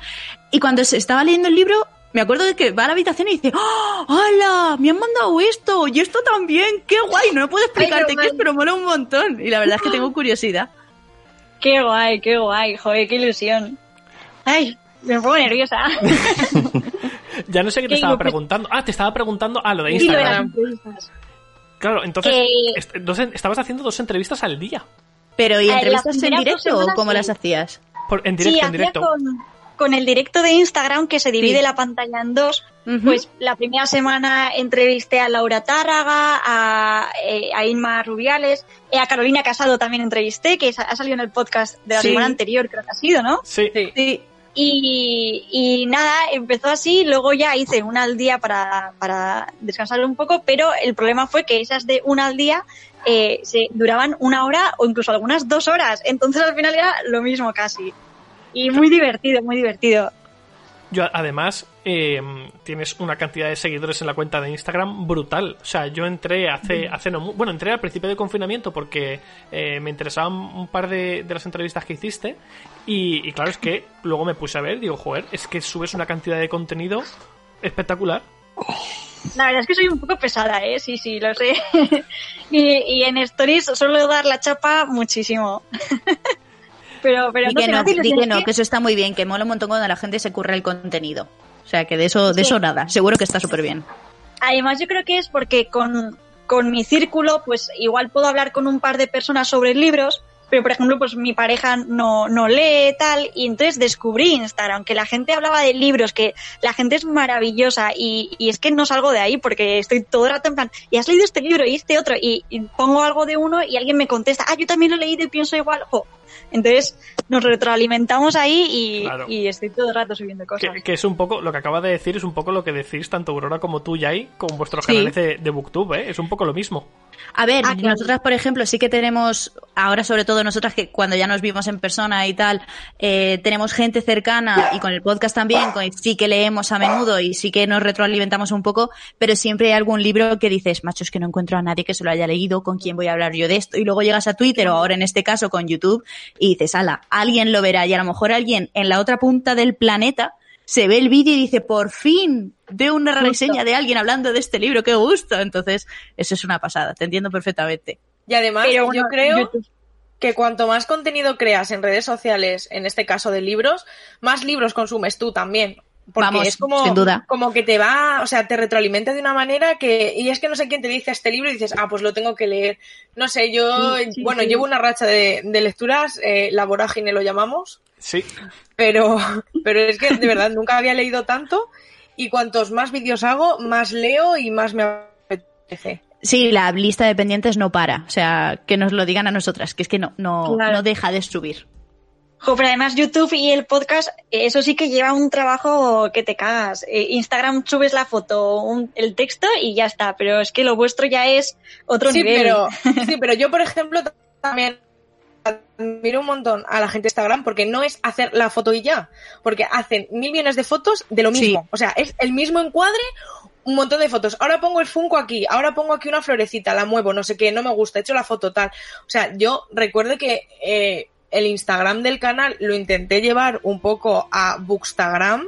Y cuando se estaba leyendo el libro, me acuerdo de que va a la habitación y dice, ¡Oh, ¡Hala! Me han mandado esto y esto también. ¡Qué guay! No me puedo explicarte Ay, qué es, pero mola un montón. Y la verdad es que tengo curiosidad. Qué guay, qué guay, joder, qué ilusión. Ay, me pongo nerviosa. Ya no sé qué te ¿Qué estaba preguntando. Ah, te estaba preguntando. Ah, lo de Instagram. Claro, entonces Que- est- dos en- estabas haciendo dos entrevistas al día. Pero, ¿y Eh, entrevistas en directo o cómo sí. las hacías? Por- en directo, sí, en directo. con, con el directo de Instagram que se divide Sí. la pantalla en dos. Pues la primera semana entrevisté a Laura Tárraga, a, eh, a Inma Rubiales, eh, a Carolina Casado también entrevisté, que ha salido en el podcast de la Sí. semana anterior, creo que ha sido, ¿no? Sí. Sí. Sí. Y, y nada, empezó así, luego ya hice una al día para, para descansar un poco, pero el problema fue que esas de una al día eh, se duraban una hora o incluso algunas dos horas, entonces al final era lo mismo casi. Y muy divertido, muy divertido. Yo, además, eh, tienes una cantidad de seguidores en la cuenta de Instagram brutal. O sea, yo entré hace, hace no Bueno, entré al principio de confinamiento porque eh, me interesaban un par de, de las entrevistas que hiciste. Y, y claro, es que luego me puse a ver, digo, joder, es que subes una cantidad de contenido espectacular. La verdad es que soy un poco pesada, ¿eh? Sí, sí, lo sé. y, y en Stories suelo dar la chapa muchísimo. pero, pero Di no que no, di que no, que- eso está muy bien, que mola un montón cuando la gente se curra el contenido. O sea, que de eso, de eso nada. Seguro que está súper bien. Además, yo creo que es porque con, con mi círculo, pues igual puedo hablar con un par de personas sobre libros, pero por ejemplo, pues mi pareja no, no lee tal, y entonces descubrí Instagram, que la gente hablaba de libros, que la gente es maravillosa, y, y es que no salgo de ahí porque estoy todo el rato en plan, y has leído este libro y este otro, y, y pongo algo de uno y alguien me contesta, ah, yo también lo he leído y pienso igual, jo. Entonces nos retroalimentamos ahí y, Claro. y estoy todo el rato subiendo cosas. Que, que es un poco, lo que acaba de decir es un poco lo que decís tanto Aurora como tú, Yai, con vuestros Sí. canales de, de Booktube, ¿eh? Es un poco lo mismo. A ver, Ah, claro. nosotras, por ejemplo, sí que tenemos, ahora sobre todo nosotras que cuando ya nos vimos en persona y tal, eh, tenemos gente cercana y con el podcast también, con, sí que leemos a menudo y sí que nos retroalimentamos un poco, pero siempre hay algún libro que dices, macho, es que no encuentro a nadie que se lo haya leído, con quién voy a hablar yo de esto. Y luego llegas a Twitter o ahora en este caso con YouTube y dices, ala, alguien lo verá y a lo mejor alguien en la otra punta del planeta se ve el vídeo y dice, por fin, veo una reseña de alguien hablando de este libro, qué gusto. Entonces, eso es una pasada, te entiendo perfectamente. Y además, Pero bueno, yo creo YouTube- que cuanto más contenido creas en redes sociales, en este caso de libros, más libros consumes tú también. Porque Vamos, es como, sin duda. como que te va, o sea, te retroalimenta de una manera que, y es que no sé quién te dice este libro y dices, ah, pues lo tengo que leer. No sé, yo, Sí, sí, bueno, sí. llevo una racha de, de lecturas, eh, la vorágine lo llamamos, Sí. pero, pero es que de verdad nunca había leído tanto y cuantos más vídeos hago, más leo y más me apetece. Sí, la lista de pendientes no para. O sea, que nos lo digan a nosotras, que es que no, no, Claro. no deja de subir. Jo, pero además YouTube y el podcast, eso sí que lleva un trabajo que te cagas. Eh, Instagram subes la foto, un- el texto y ya está, pero es que lo vuestro ya es otro sí, nivel. Pero, sí, pero yo, por ejemplo, también admiro un montón a la gente de Instagram porque no es hacer la foto y ya, porque hacen mil millones de fotos de lo mismo. Sí. O sea, es el mismo encuadre, un montón de fotos. Ahora pongo el Funko aquí, ahora pongo aquí una florecita, la muevo, no sé qué, no me gusta, he hecho la foto tal. O sea, yo recuerdo que eh, el Instagram del canal lo intenté llevar un poco a Bookstagram.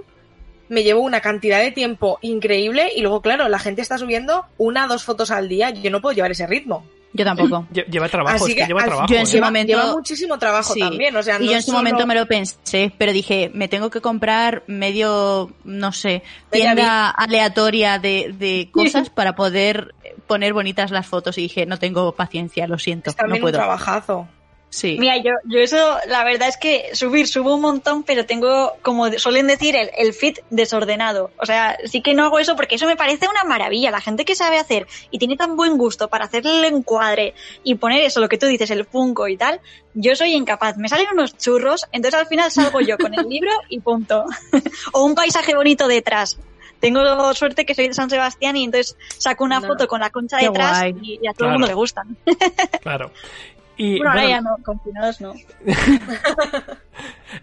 Me llevo una cantidad de tiempo increíble y luego, claro, la gente está subiendo una o dos fotos al día. Yo no puedo llevar ese ritmo. Yo tampoco. Lle- Lleva trabajo, Así es que, que lleva al- trabajo. yo en ¿eh? su lleva, momento- lleva muchísimo trabajo Sí. también. O sea, y no yo en su solo- momento me lo pensé, pero dije, me tengo que comprar medio, no sé, tienda aleatoria de, de cosas para poder poner bonitas las fotos. Y dije, no tengo paciencia, lo siento, es no también un puedo. trabajazo. Sí. Mira, yo, yo eso, la verdad es que subir, subo un montón, pero tengo, como suelen decir, el, el feed desordenado. O sea, sí que no hago eso porque eso me parece una maravilla. La gente que sabe hacer y tiene tan buen gusto para hacerle el encuadre y poner eso, lo que tú dices, el funko y tal, yo soy incapaz. Me salen unos churros, entonces al final salgo yo con el libro y punto. o un paisaje bonito detrás. Tengo suerte que soy de San Sebastián y entonces saco una No. foto con la concha Qué detrás y, y a todo Claro. el mundo le gustan. Claro. Y, Bueno, ahora bueno, ya no, confinados no.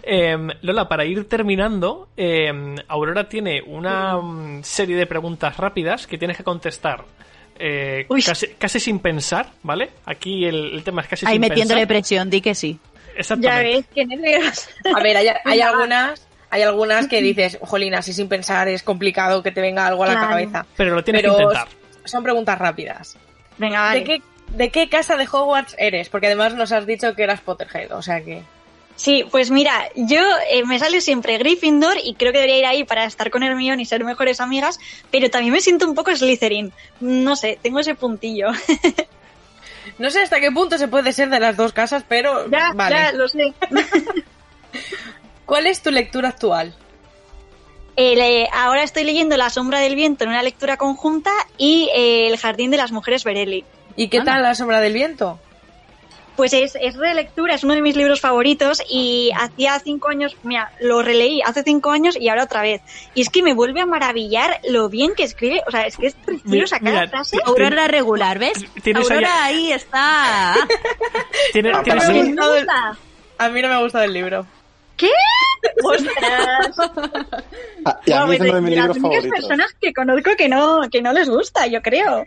em, Lola, para ir terminando, em, Aurora tiene una mm, serie de preguntas rápidas que tienes que contestar eh, casi, casi sin pensar, ¿vale? Aquí el, el tema es casi Ahí sin metiéndole pensar. presión, di que sí. Ya Exactamente. ves, qué nervios. A ver, hay, algunas, hay algunas que dices, jolín, así sin pensar es complicado que te venga algo a la Claro. cabeza. Pero lo tienes Pero que intentar. son preguntas rápidas. Venga, vale. ¿De qué, ¿De qué casa de Hogwarts eres? Porque además nos has dicho que eras Potterhead, o sea que... Sí, pues mira, yo eh, me sale siempre Gryffindor y creo que debería ir ahí para estar con Hermione y ser mejores amigas, pero también me siento un poco Slytherin. No sé, tengo ese puntillo. No sé hasta qué punto se puede ser de las dos casas, pero ya, vale. ya, lo sé. ¿Cuál es tu lectura actual? Eh, ahora estoy leyendo La sombra del viento en una lectura conjunta y eh, El jardín de las mujeres Berelli. ¿Y qué Anda. tal La sombra del viento? Pues es, es relectura, es uno de mis libros favoritos y hacía cinco años, mira, lo releí hace cinco años y ahora otra vez. Y es que me vuelve a maravillar lo bien que escribe, o sea, es que es preciosa Mira, cada mira, frase. Aurora regular, ¿ves? Aurora ahí está. Tienes. A mí no me ha gustado el libro. ¿Qué? ¡Ostras! Ah, y a mí es Guau, uno de mis las libros únicas favoritos. personas que conozco que no, que no les gusta, yo creo.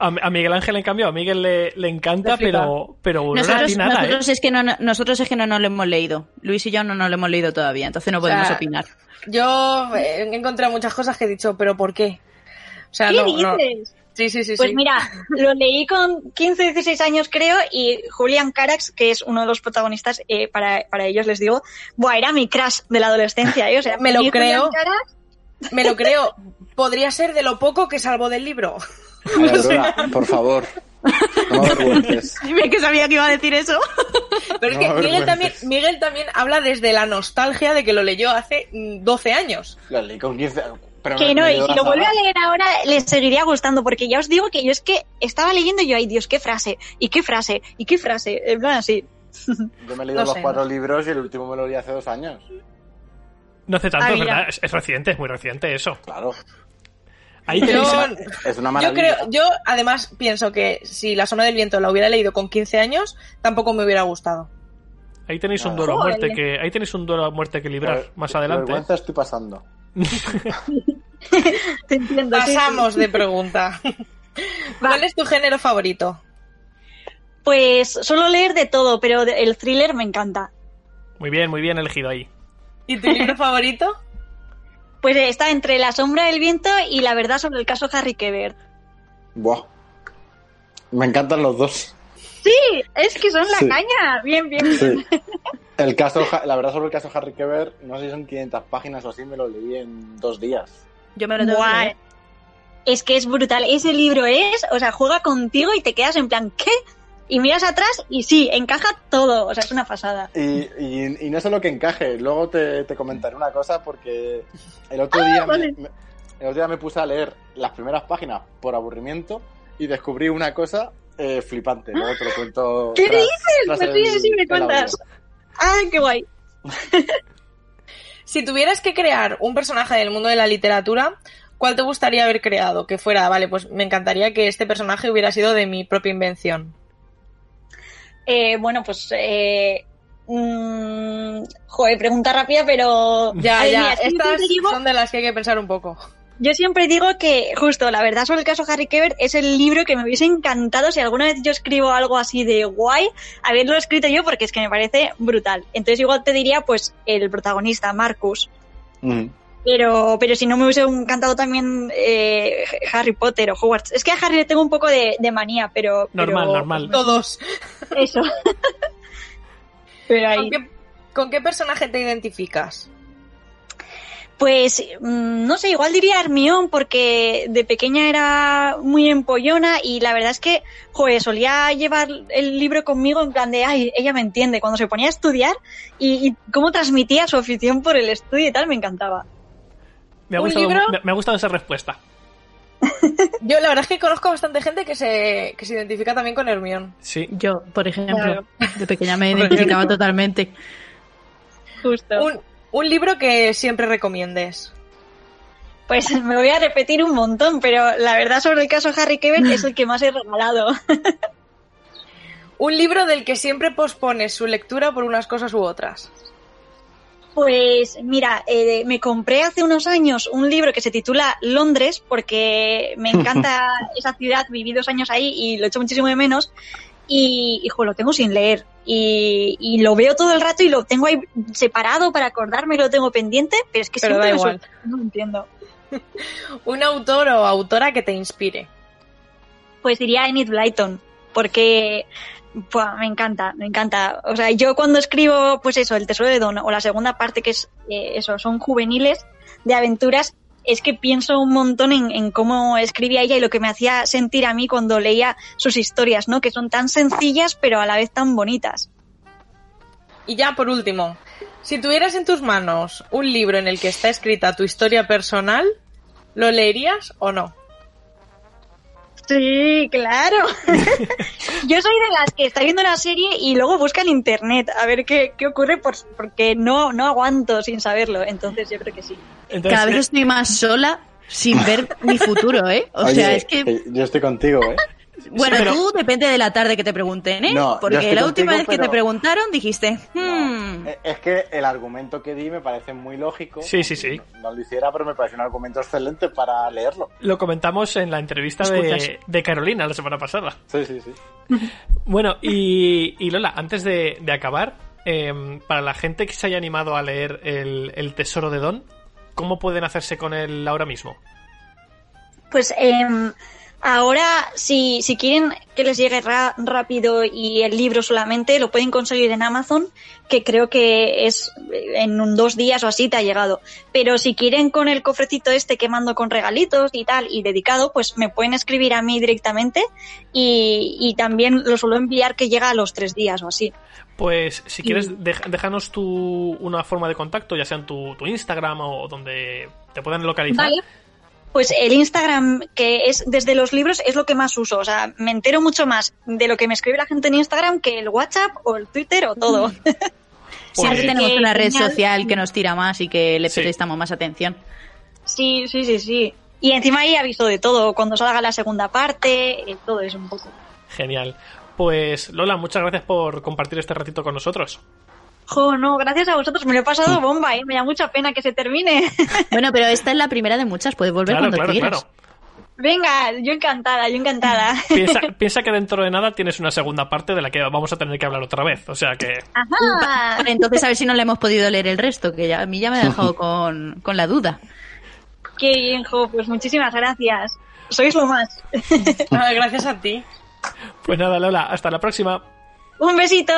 A, a Miguel Ángel, en cambio, a Miguel le, le encanta, pero, pero no le Nosotros, di nada, nosotros ¿eh? es que no, nosotros es que no nos lo hemos leído. Luis y yo no nos lo hemos leído todavía, entonces no podemos sea, opinar. Yo he encontrado muchas cosas que he dicho, pero ¿por qué? O sea, ¿Qué no, no. dices? Sí, sí, sí. Pues sí. mira, lo leí con 15, 16 años creo y Julian Carax, que es uno de los protagonistas, eh, para, para ellos les digo, buah, era mi crush de la adolescencia. ¿eh? O sea, Me lo creo. Carax- Me lo creo. Podría ser de lo poco que salvo del libro. Aurora, por favor. No me avergüences. Dime que sabía que iba a decir eso. Pero es No que Miguel también. Miguel también habla desde la nostalgia de que lo leyó hace mm, 12 años. Lo leí con 15 pero Que me- no, me y si lo vuelve a leer ahora, le seguiría gustando, porque ya os digo que yo es que estaba leyendo y yo, ay Dios, qué frase, y qué frase, y qué frase, en plan así. Yo me he leído No los sé, cuatro libros y el último me lo leí hace dos años. No hace tanto, Ah. ¿verdad? Es, es reciente, es muy reciente eso. Claro. Ahí Yo, tenéis, Es una yo maravilla. creo, yo además pienso que si La sombra del viento la hubiera leído con 15 años, tampoco me hubiera gustado. ahí tenéis un Nada. duelo a muerte que ahí tenéis un duelo a muerte que librar Ver- más adelante. Vergüenza estoy pasando. Te entiendo. sí. Pasamos de pregunta. ¿Cuál es tu género favorito? Pues suelo leer de todo, pero el thriller me encanta. Muy bien, muy bien elegido ahí. ¿Y tu libro favorito? Pues está entre La sombra del viento y La verdad sobre el caso Harry Quebert. Buah. Me encantan los dos. Sí, es que son la Sí. caña. Bien, bien, bien. Sí. El caso, la verdad sobre el caso Harry Keber, no sé si son 500 páginas o así, me lo leí en dos días. Yo me lo tengo Buah. Es que es brutal. Ese libro es, o sea, juega contigo y te quedas en plan, ¿qué? Y miras atrás y sí, encaja todo. O sea, es una pasada. Y, y, y no solo que encaje, luego te, te comentaré una cosa porque el otro día me, vale. me- el otro día me puse a leer las primeras páginas por aburrimiento y descubrí una cosa eh, flipante. Luego te lo cuento. ¿Qué tras- dices? tras Pues el- sí, sí, me cuentas. Ah, qué guay. Si tuvieras que crear un personaje del mundo de la literatura, ¿cuál te gustaría haber creado? Que fuera, vale, pues me encantaría que este personaje hubiera sido de mi propia invención. Eh, bueno, pues, eh, mm, joder, pregunta rápida, pero... Ya, A ver, ya, mira, estas digo- son de las que hay que pensar un poco. Yo siempre digo que, justo, la verdad sobre el caso Harry Quebert es el libro que me hubiese encantado si alguna vez yo escribo algo así de guay, haberlo escrito yo porque es que me parece brutal. Entonces igual te diría, pues, el protagonista, Marcus. Mm. Pero, pero si no me hubiese encantado también eh, Harry Potter o Hogwarts. Es que a Harry le tengo un poco de, de manía, pero... Normal, pero- normal. Todos. Eso. pero ahí... ¿Con qué, con qué personaje te identificas? Pues mm, no sé, igual diría Hermión porque de pequeña era muy empollona y la verdad es que, joder, solía llevar el libro conmigo en plan de, ay, ella me entiende, cuando se ponía a estudiar y, y cómo transmitía su afición por el estudio y tal, me encantaba. Me ha, ¿Un gustado, libro? me, me ha gustado esa respuesta. Yo la verdad es que conozco bastante gente que se, que se identifica también con Hermión. Sí. Yo, por ejemplo, Claro. de pequeña me identificaba totalmente. Justo. Un, un libro que siempre recomiendes. Pues me voy a repetir un montón, pero la verdad sobre el caso Harry Quebert es el que más he regalado. Un libro del que siempre pospones su lectura por unas cosas u otras. Pues mira, eh, me compré hace unos años un libro que se titula Londres porque me encanta esa ciudad, viví dos años ahí y lo echo muchísimo de menos y, hijo, lo tengo sin leer y, y lo veo todo el rato y lo tengo ahí separado para acordarme, lo tengo pendiente, pero es que Pero siempre da me igual. suelta, no lo entiendo. Un autor o autora que te inspire. Pues diría Enid Blyton porque buah, me encanta, me encanta. O sea, yo cuando escribo, pues eso, El Tesoro de Don o la segunda parte que es eh, eso, son juveniles de aventuras, es que pienso un montón en, en cómo escribía ella y lo que me hacía sentir a mí cuando leía sus historias, ¿no? Que son tan sencillas pero a la vez tan bonitas. Y ya por último, si tuvieras en tus manos un libro en el que está escrita tu historia personal, ¿lo leerías o no? Sí, claro. Yo soy de las que está viendo la serie y luego busca en internet a ver qué, qué ocurre por- porque no, no aguanto sin saberlo. Entonces yo creo que sí. Entonces, Cada vez eh, estoy más sola sin ver mi futuro, ¿eh? O Oye, sea, es que... eh, yo estoy contigo, ¿eh? Bueno, pero- tú depende de la tarde que te pregunten, ¿eh? No, Porque la última contigo, vez que pero- te preguntaron dijiste, hmm, Eh, Es que el argumento que di me parece muy lógico. Sí, sí, sí. No, lo hiciera, pero me parece un argumento excelente para leerlo. Lo comentamos en la entrevista de, Carolina la semana pasada. Sí, sí, sí. Bueno, y, y Lola, antes de, de acabar, em, para la gente que se haya animado a leer el, el Tesoro de Don, ¿cómo pueden hacerse con él ahora mismo? Pues em, ahora, si, si quieren que les llegue ra- rápido y el libro solamente, lo pueden conseguir en Amazon, que creo que es eh, en un dos días o así te ha llegado. Pero si quieren con el cofrecito este que mando con regalitos y tal, y dedicado, pues me pueden escribir a mí directamente y, y también lo suelo enviar que llega a los tres días o así. Pues si quieres, dej- déjanos tu, una forma de contacto, ya sea en tu, tu Instagram o donde te puedan localizar. Vale. Pues el Instagram, que es desde los libros, es lo que más uso. O sea, me entero mucho más de lo que me escribe la gente en Instagram que el WhatsApp o el Twitter o todo. Siempre Pues- tenemos que una red genial. social que nos tira más y que le Sí. prestamos más atención. Sí, sí, sí, sí. Y encima ahí aviso de todo, cuando salga la segunda parte, eh, todo eso un poco. Genial. Pues Lola, muchas gracias por compartir este ratito con nosotros. Jo, no, gracias a vosotros, me lo he pasado bomba, ¿eh? me da mucha pena que se termine. Bueno, pero esta es la primera de muchas, puedes volver Claro, cuando claro, quieras. claro. Venga, yo encantada, yo encantada. Piensa, piensa que dentro de nada tienes una segunda parte de la que vamos a tener que hablar otra vez. O sea que Ajá. Entonces a ver si no le hemos podido leer el resto, que ya, a mí ya me ha dejado con, con la duda. Qué bien, jo, pues muchísimas gracias. Sois lo más. Gracias a ti. Pues nada, Lola, hasta la próxima. Un besito,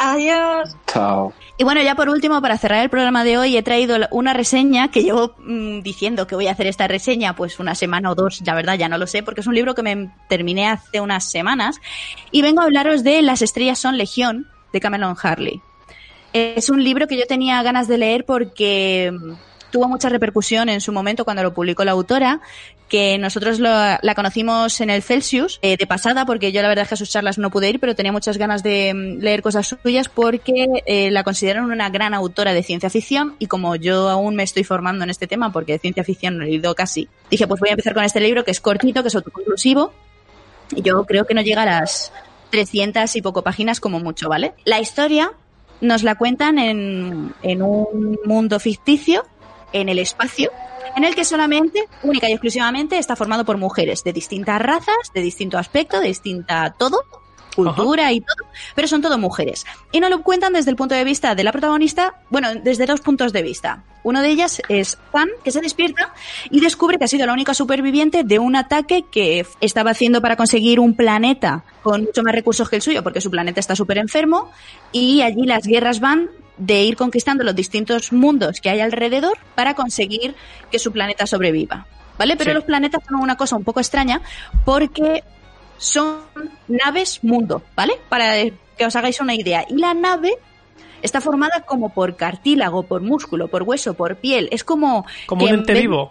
adiós. Chao. Y bueno, ya por último, para cerrar el programa de hoy, he traído una reseña que llevo mm, diciendo que voy a hacer esta reseña pues una semana o dos, la verdad ya no lo sé, porque es un libro que me terminé hace unas semanas. Y vengo a hablaros de Las estrellas son legión, de Cameron Harley. Es un libro que yo tenía ganas de leer porque mm, tuvo mucha repercusión en su momento cuando lo publicó la autora, que nosotros la conocimos en el Celsius eh, de pasada, porque yo la verdad es que a sus charlas no pude ir, pero tenía muchas ganas de mm, leer cosas suyas porque eh, la consideran una gran autora de ciencia ficción y como yo aún me estoy formando en este tema, porque de ciencia ficción no he leído casi, dije pues voy a empezar con este libro que es cortito, que es autoconclusivo y yo creo que no llega a las 300 y poco páginas como mucho, ¿vale? La historia nos la cuentan en, en un mundo ficticio, en el espacio, en el que solamente, única y exclusivamente, está formado por mujeres de distintas razas, de distinto aspecto, de distinta todo, cultura y todo, pero son todo mujeres. Y nos lo cuentan desde el punto de vista de la protagonista, bueno, desde dos puntos de vista. Uno de ellas es Fan, que se despierta y descubre que ha sido la única superviviente de un ataque que estaba haciendo para conseguir un planeta con mucho más recursos que el suyo, porque su planeta está súper enfermo, y allí las guerras van de ir conquistando los distintos mundos que hay alrededor para conseguir que su planeta sobreviva. ¿Vale? Pero Sí. los planetas son una cosa un poco extraña porque son naves mundo, ¿vale? Para que os hagáis una idea. Y la nave está formada como por cartílago, por músculo, por hueso, por piel. Es como... Como un en ente vivo.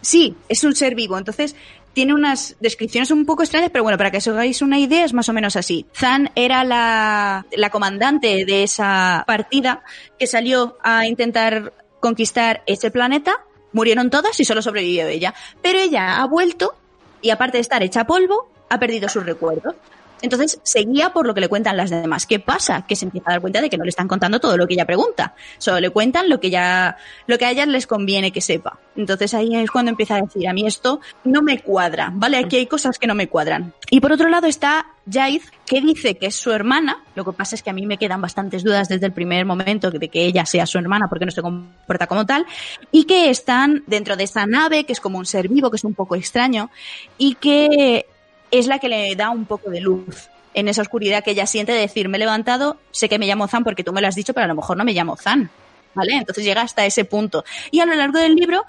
Sí, es un ser vivo. Entonces, tiene unas descripciones un poco extrañas, pero bueno, para que os hagáis una idea, es más o menos así. Zan era la, la comandante de esa partida que salió a intentar conquistar ese planeta. Murieron todas y solo sobrevivió ella. Pero ella ha vuelto y aparte de estar hecha polvo, ha perdido sus recuerdos. Entonces seguía por lo que le cuentan las demás. ¿Qué pasa? Que se empieza a dar cuenta de que no le están contando todo lo que ella pregunta. Solo le cuentan lo que ya, lo que a ellas les conviene que sepa. Entonces ahí es cuando empieza a decir, a mí esto no me cuadra, ¿vale? Aquí hay cosas que no me cuadran. Y por otro lado está Jaid, que dice que es su hermana. Lo que pasa es que a mí me quedan bastantes dudas desde el primer momento de que ella sea su hermana porque no se comporta como tal. Y que están dentro de esa nave, que es como un ser vivo, que es un poco extraño. Y que es la que le da un poco de luz en esa oscuridad que ella siente de decir, me he levantado, sé que me llamo Zan porque tú me lo has dicho, pero a lo mejor no me llamo Zan. ¿Vale? Entonces llega hasta ese punto. Y a lo largo del libro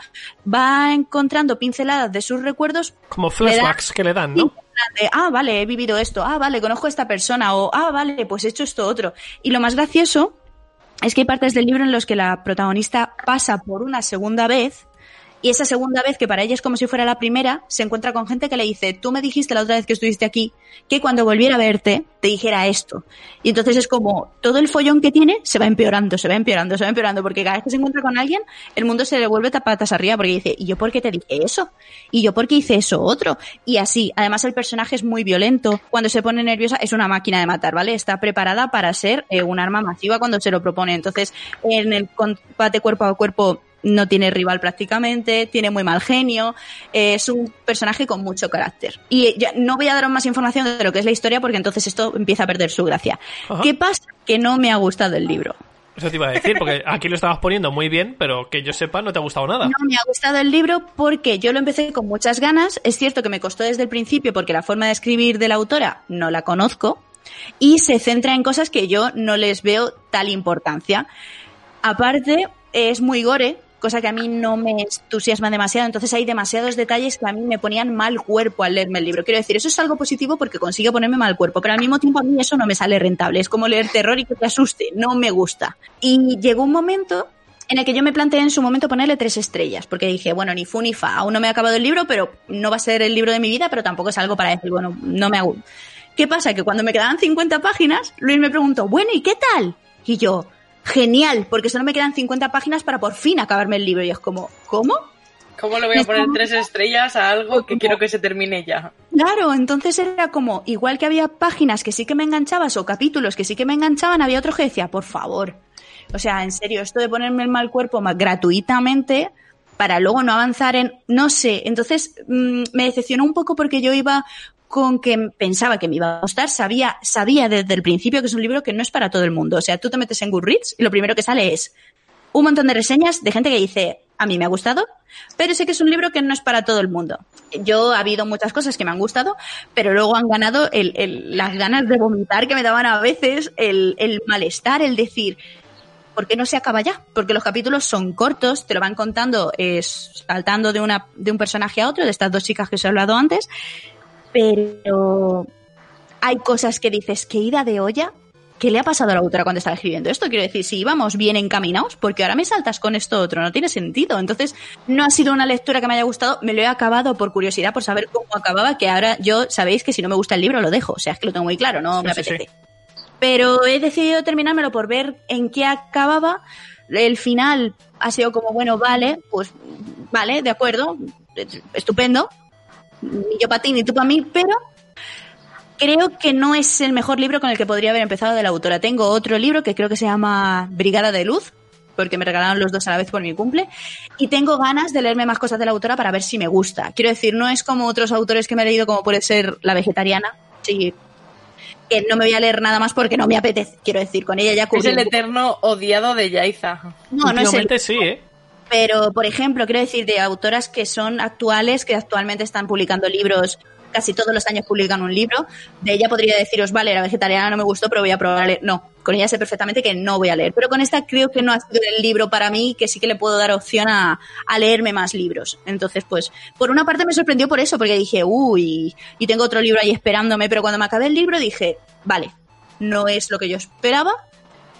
va encontrando pinceladas de sus recuerdos. Como flashbacks que le dan, ¿no? De, ah, vale, he vivido esto. Ah, vale, conozco a esta persona. O, ah, vale, pues he hecho esto otro. Y lo más gracioso es que hay partes del libro en los que la protagonista pasa por una segunda vez Y esa segunda vez, que para ella es como si fuera la primera, se encuentra con gente que le dice, tú me dijiste la otra vez que estuviste aquí, que cuando volviera a verte, te dijera esto. Y entonces es como, todo el follón que tiene se va empeorando, se va empeorando, se va empeorando, porque cada vez que se encuentra con alguien, el mundo se le vuelve tapatas arriba, porque dice, ¿y yo por qué te dije eso? ¿Y yo por qué hice eso otro? Y así, además el personaje es muy violento, cuando se pone nerviosa es una máquina de matar, ¿vale? Está preparada para ser eh, un arma masiva cuando se lo propone. Entonces, en el combate cuerpo a cuerpo no tiene rival prácticamente, tiene muy mal genio, eh, es un personaje con mucho carácter. Y ya no voy a daros más información de lo que es la historia porque entonces esto empieza a perder su gracia. Ajá. ¿Qué pasa? Que no me ha gustado el libro. Eso te iba a decir, porque aquí lo estabas poniendo muy bien, pero que yo sepa, no te ha gustado nada. No me ha gustado el libro porque yo lo empecé con muchas ganas. Es cierto que me costó desde el principio porque la forma de escribir de la autora no la conozco y se centra en cosas que yo no les veo tal importancia. Aparte, es muy gore, cosa que a mí no me entusiasma demasiado. Entonces hay demasiados detalles que a mí me ponían mal cuerpo al leerme el libro. Quiero decir, eso es algo positivo porque consigue ponerme mal cuerpo, pero al mismo tiempo a mí eso no me sale rentable. Es como leer terror y que te asuste. No me gusta. Y llegó un momento en el que yo me planteé en su momento ponerle tres estrellas, porque dije, bueno, ni fu ni fa, aún no me ha acabado el libro, pero no va a ser el libro de mi vida, pero tampoco es algo para decir, bueno, no me hago. ¿Qué pasa? Que cuando me quedaban 50 páginas, Luis me preguntó, bueno, ¿y qué tal? Y yo, genial, porque solo me quedan 50 páginas para por fin acabarme el libro. Y es como, ¿cómo? ¿Cómo le voy a poner tres estrellas a algo que quiero que se termine ya? Claro, entonces era como, igual que había páginas que sí que me enganchabas o capítulos que sí que me enganchaban, había otro que decía, por favor. O sea, en serio, esto de ponerme el mal cuerpo más gratuitamente para luego no avanzar en, no sé, entonces mmm, me decepcionó un poco porque yo iba con que pensaba que me iba a gustar, sabía, sabía desde el principio que es un libro que no es para todo el mundo. O sea, tú te metes en Goodreads y lo primero que sale es un montón de reseñas de gente que dice, a mí me ha gustado, pero sé que es un libro que no es para todo el mundo. Yo ha habido muchas cosas que me han gustado, pero luego han ganado el, el, las ganas de vomitar que me daban a veces, el, el malestar, el decir, ¿por qué no se acaba ya? Porque los capítulos son cortos, te lo van contando es, saltando de, una, de un personaje a otro, de estas dos chicas que os he hablado antes, pero hay cosas que dices, que ida de olla, ¿qué le ha pasado a la autora cuando estaba escribiendo esto? Quiero decir, si íbamos bien encaminados, porque ahora me saltas con esto otro, no tiene sentido. Entonces, no ha sido una lectura que me haya gustado, me lo he acabado por curiosidad, por saber cómo acababa, que ahora yo sabéis que si no me gusta el libro lo dejo, o sea, es que lo tengo muy claro, no Sí, me sí, apetece. sí. Pero he decidido terminármelo por ver en qué acababa. El final ha sido como, bueno, vale, pues vale, de acuerdo, estupendo. Ni yo para ti ni tú para mí, pero creo que no es el mejor libro con el que podría haber empezado de la autora. Tengo otro libro que creo que se llama Brigada de Luz, porque me regalaron los dos a la vez por mi cumple, y tengo ganas de leerme más cosas de la autora para ver si me gusta. Quiero decir, no es como otros autores que me he leído, como puede ser La Vegetariana, sí, que no me voy a leer nada más porque no me apetece. Quiero decir, con ella ya Es cubrí el un- eterno odiado de Yaiza. No, no es el sí, ¿eh? Pero, por ejemplo, quiero decir de autoras que son actuales, que actualmente están publicando libros, casi todos los años publican un libro. De ella podría deciros, vale, la vegetariana no me gustó, pero voy a probar. No, con ella sé perfectamente que no voy a leer. Pero con esta creo que no ha sido el libro para mí, que sí que le puedo dar opción a, a leerme más libros. Entonces, pues, por una parte me sorprendió por eso, porque dije, uy, y tengo otro libro ahí esperándome, pero cuando me acabé el libro dije, vale, no es lo que yo esperaba,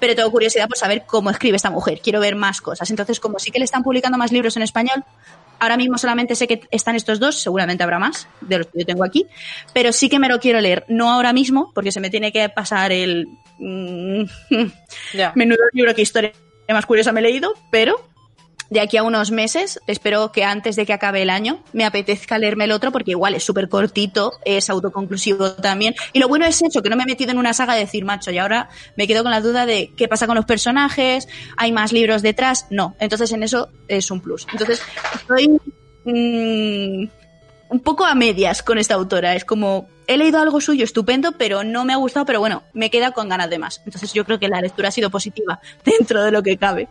pero tengo curiosidad por saber cómo escribe esta mujer. Quiero ver más cosas. Entonces, como sí que le están publicando más libros en español, ahora mismo solamente sé que están estos dos, seguramente habrá más de los que yo tengo aquí, pero sí que me lo quiero leer. No ahora mismo, porque se me tiene que pasar el mm, menudo libro que historia más curiosa me he leído, pero de aquí a unos meses, espero que antes de que acabe el año, me apetezca leerme el otro, porque igual es súper cortito, es autoconclusivo también. Y lo bueno es eso, que no me he metido en una saga de decir, macho, y ahora me quedo con la duda de qué pasa con los personajes, hay más libros detrás. No, entonces en eso es un plus. Entonces, estoy mm, un poco a medias con esta autora. Es como, he leído algo suyo estupendo, pero no me ha gustado, pero bueno, me queda con ganas de más. Entonces yo creo que la lectura ha sido positiva dentro de lo que cabe.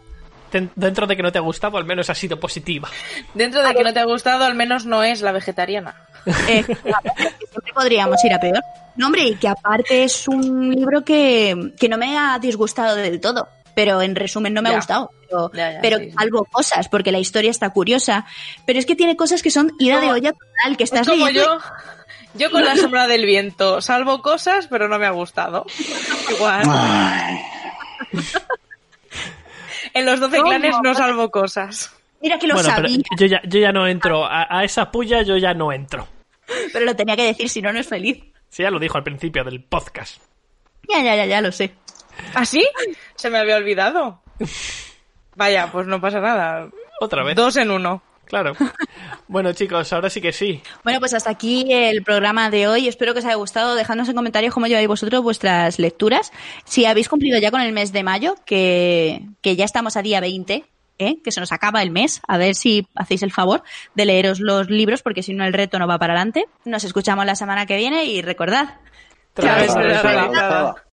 Den- Dentro de que no te ha gustado, al menos ha sido positiva. Dentro de que no te ha gustado, al menos no es la vegetariana. Eh, claro, siempre podríamos ir a peor. No, hombre, y que aparte es un libro que, que no me ha disgustado del todo. Pero en resumen no me Ya. ha gustado. Pero, Ya, ya, pero sí, sí. salvo cosas, porque la historia está curiosa. Pero es que tiene cosas que son ida de olla total, que Es estás como leyendo yo, yo con la sombra del viento, salvo cosas, pero no me ha gustado. Igual. En los 12 ¿Cómo? clanes no salvo cosas. Mira que lo bueno, sabía, yo ya, yo ya no entro. A, a esa puya yo ya no entro. pero lo tenía que decir, si no, no es feliz. Sí, ya lo dijo al principio del podcast. Ya, ya, ya, ya lo sé. ¿Así? Se me había olvidado. Vaya, pues no pasa nada. Otra vez. Dos en uno. Claro. Bueno, chicos, ahora sí que sí. Bueno, pues hasta aquí el programa de hoy. Espero que os haya gustado. Dejadnos en comentarios cómo lleváis vosotros vuestras lecturas. Si habéis cumplido ya con el mes de mayo, que, que ya estamos a día 20, ¿eh? que se nos acaba el mes. A ver si hacéis el favor de leeros los libros, porque si no el reto no va para adelante. Nos escuchamos la semana que viene y recordad. Través Través de la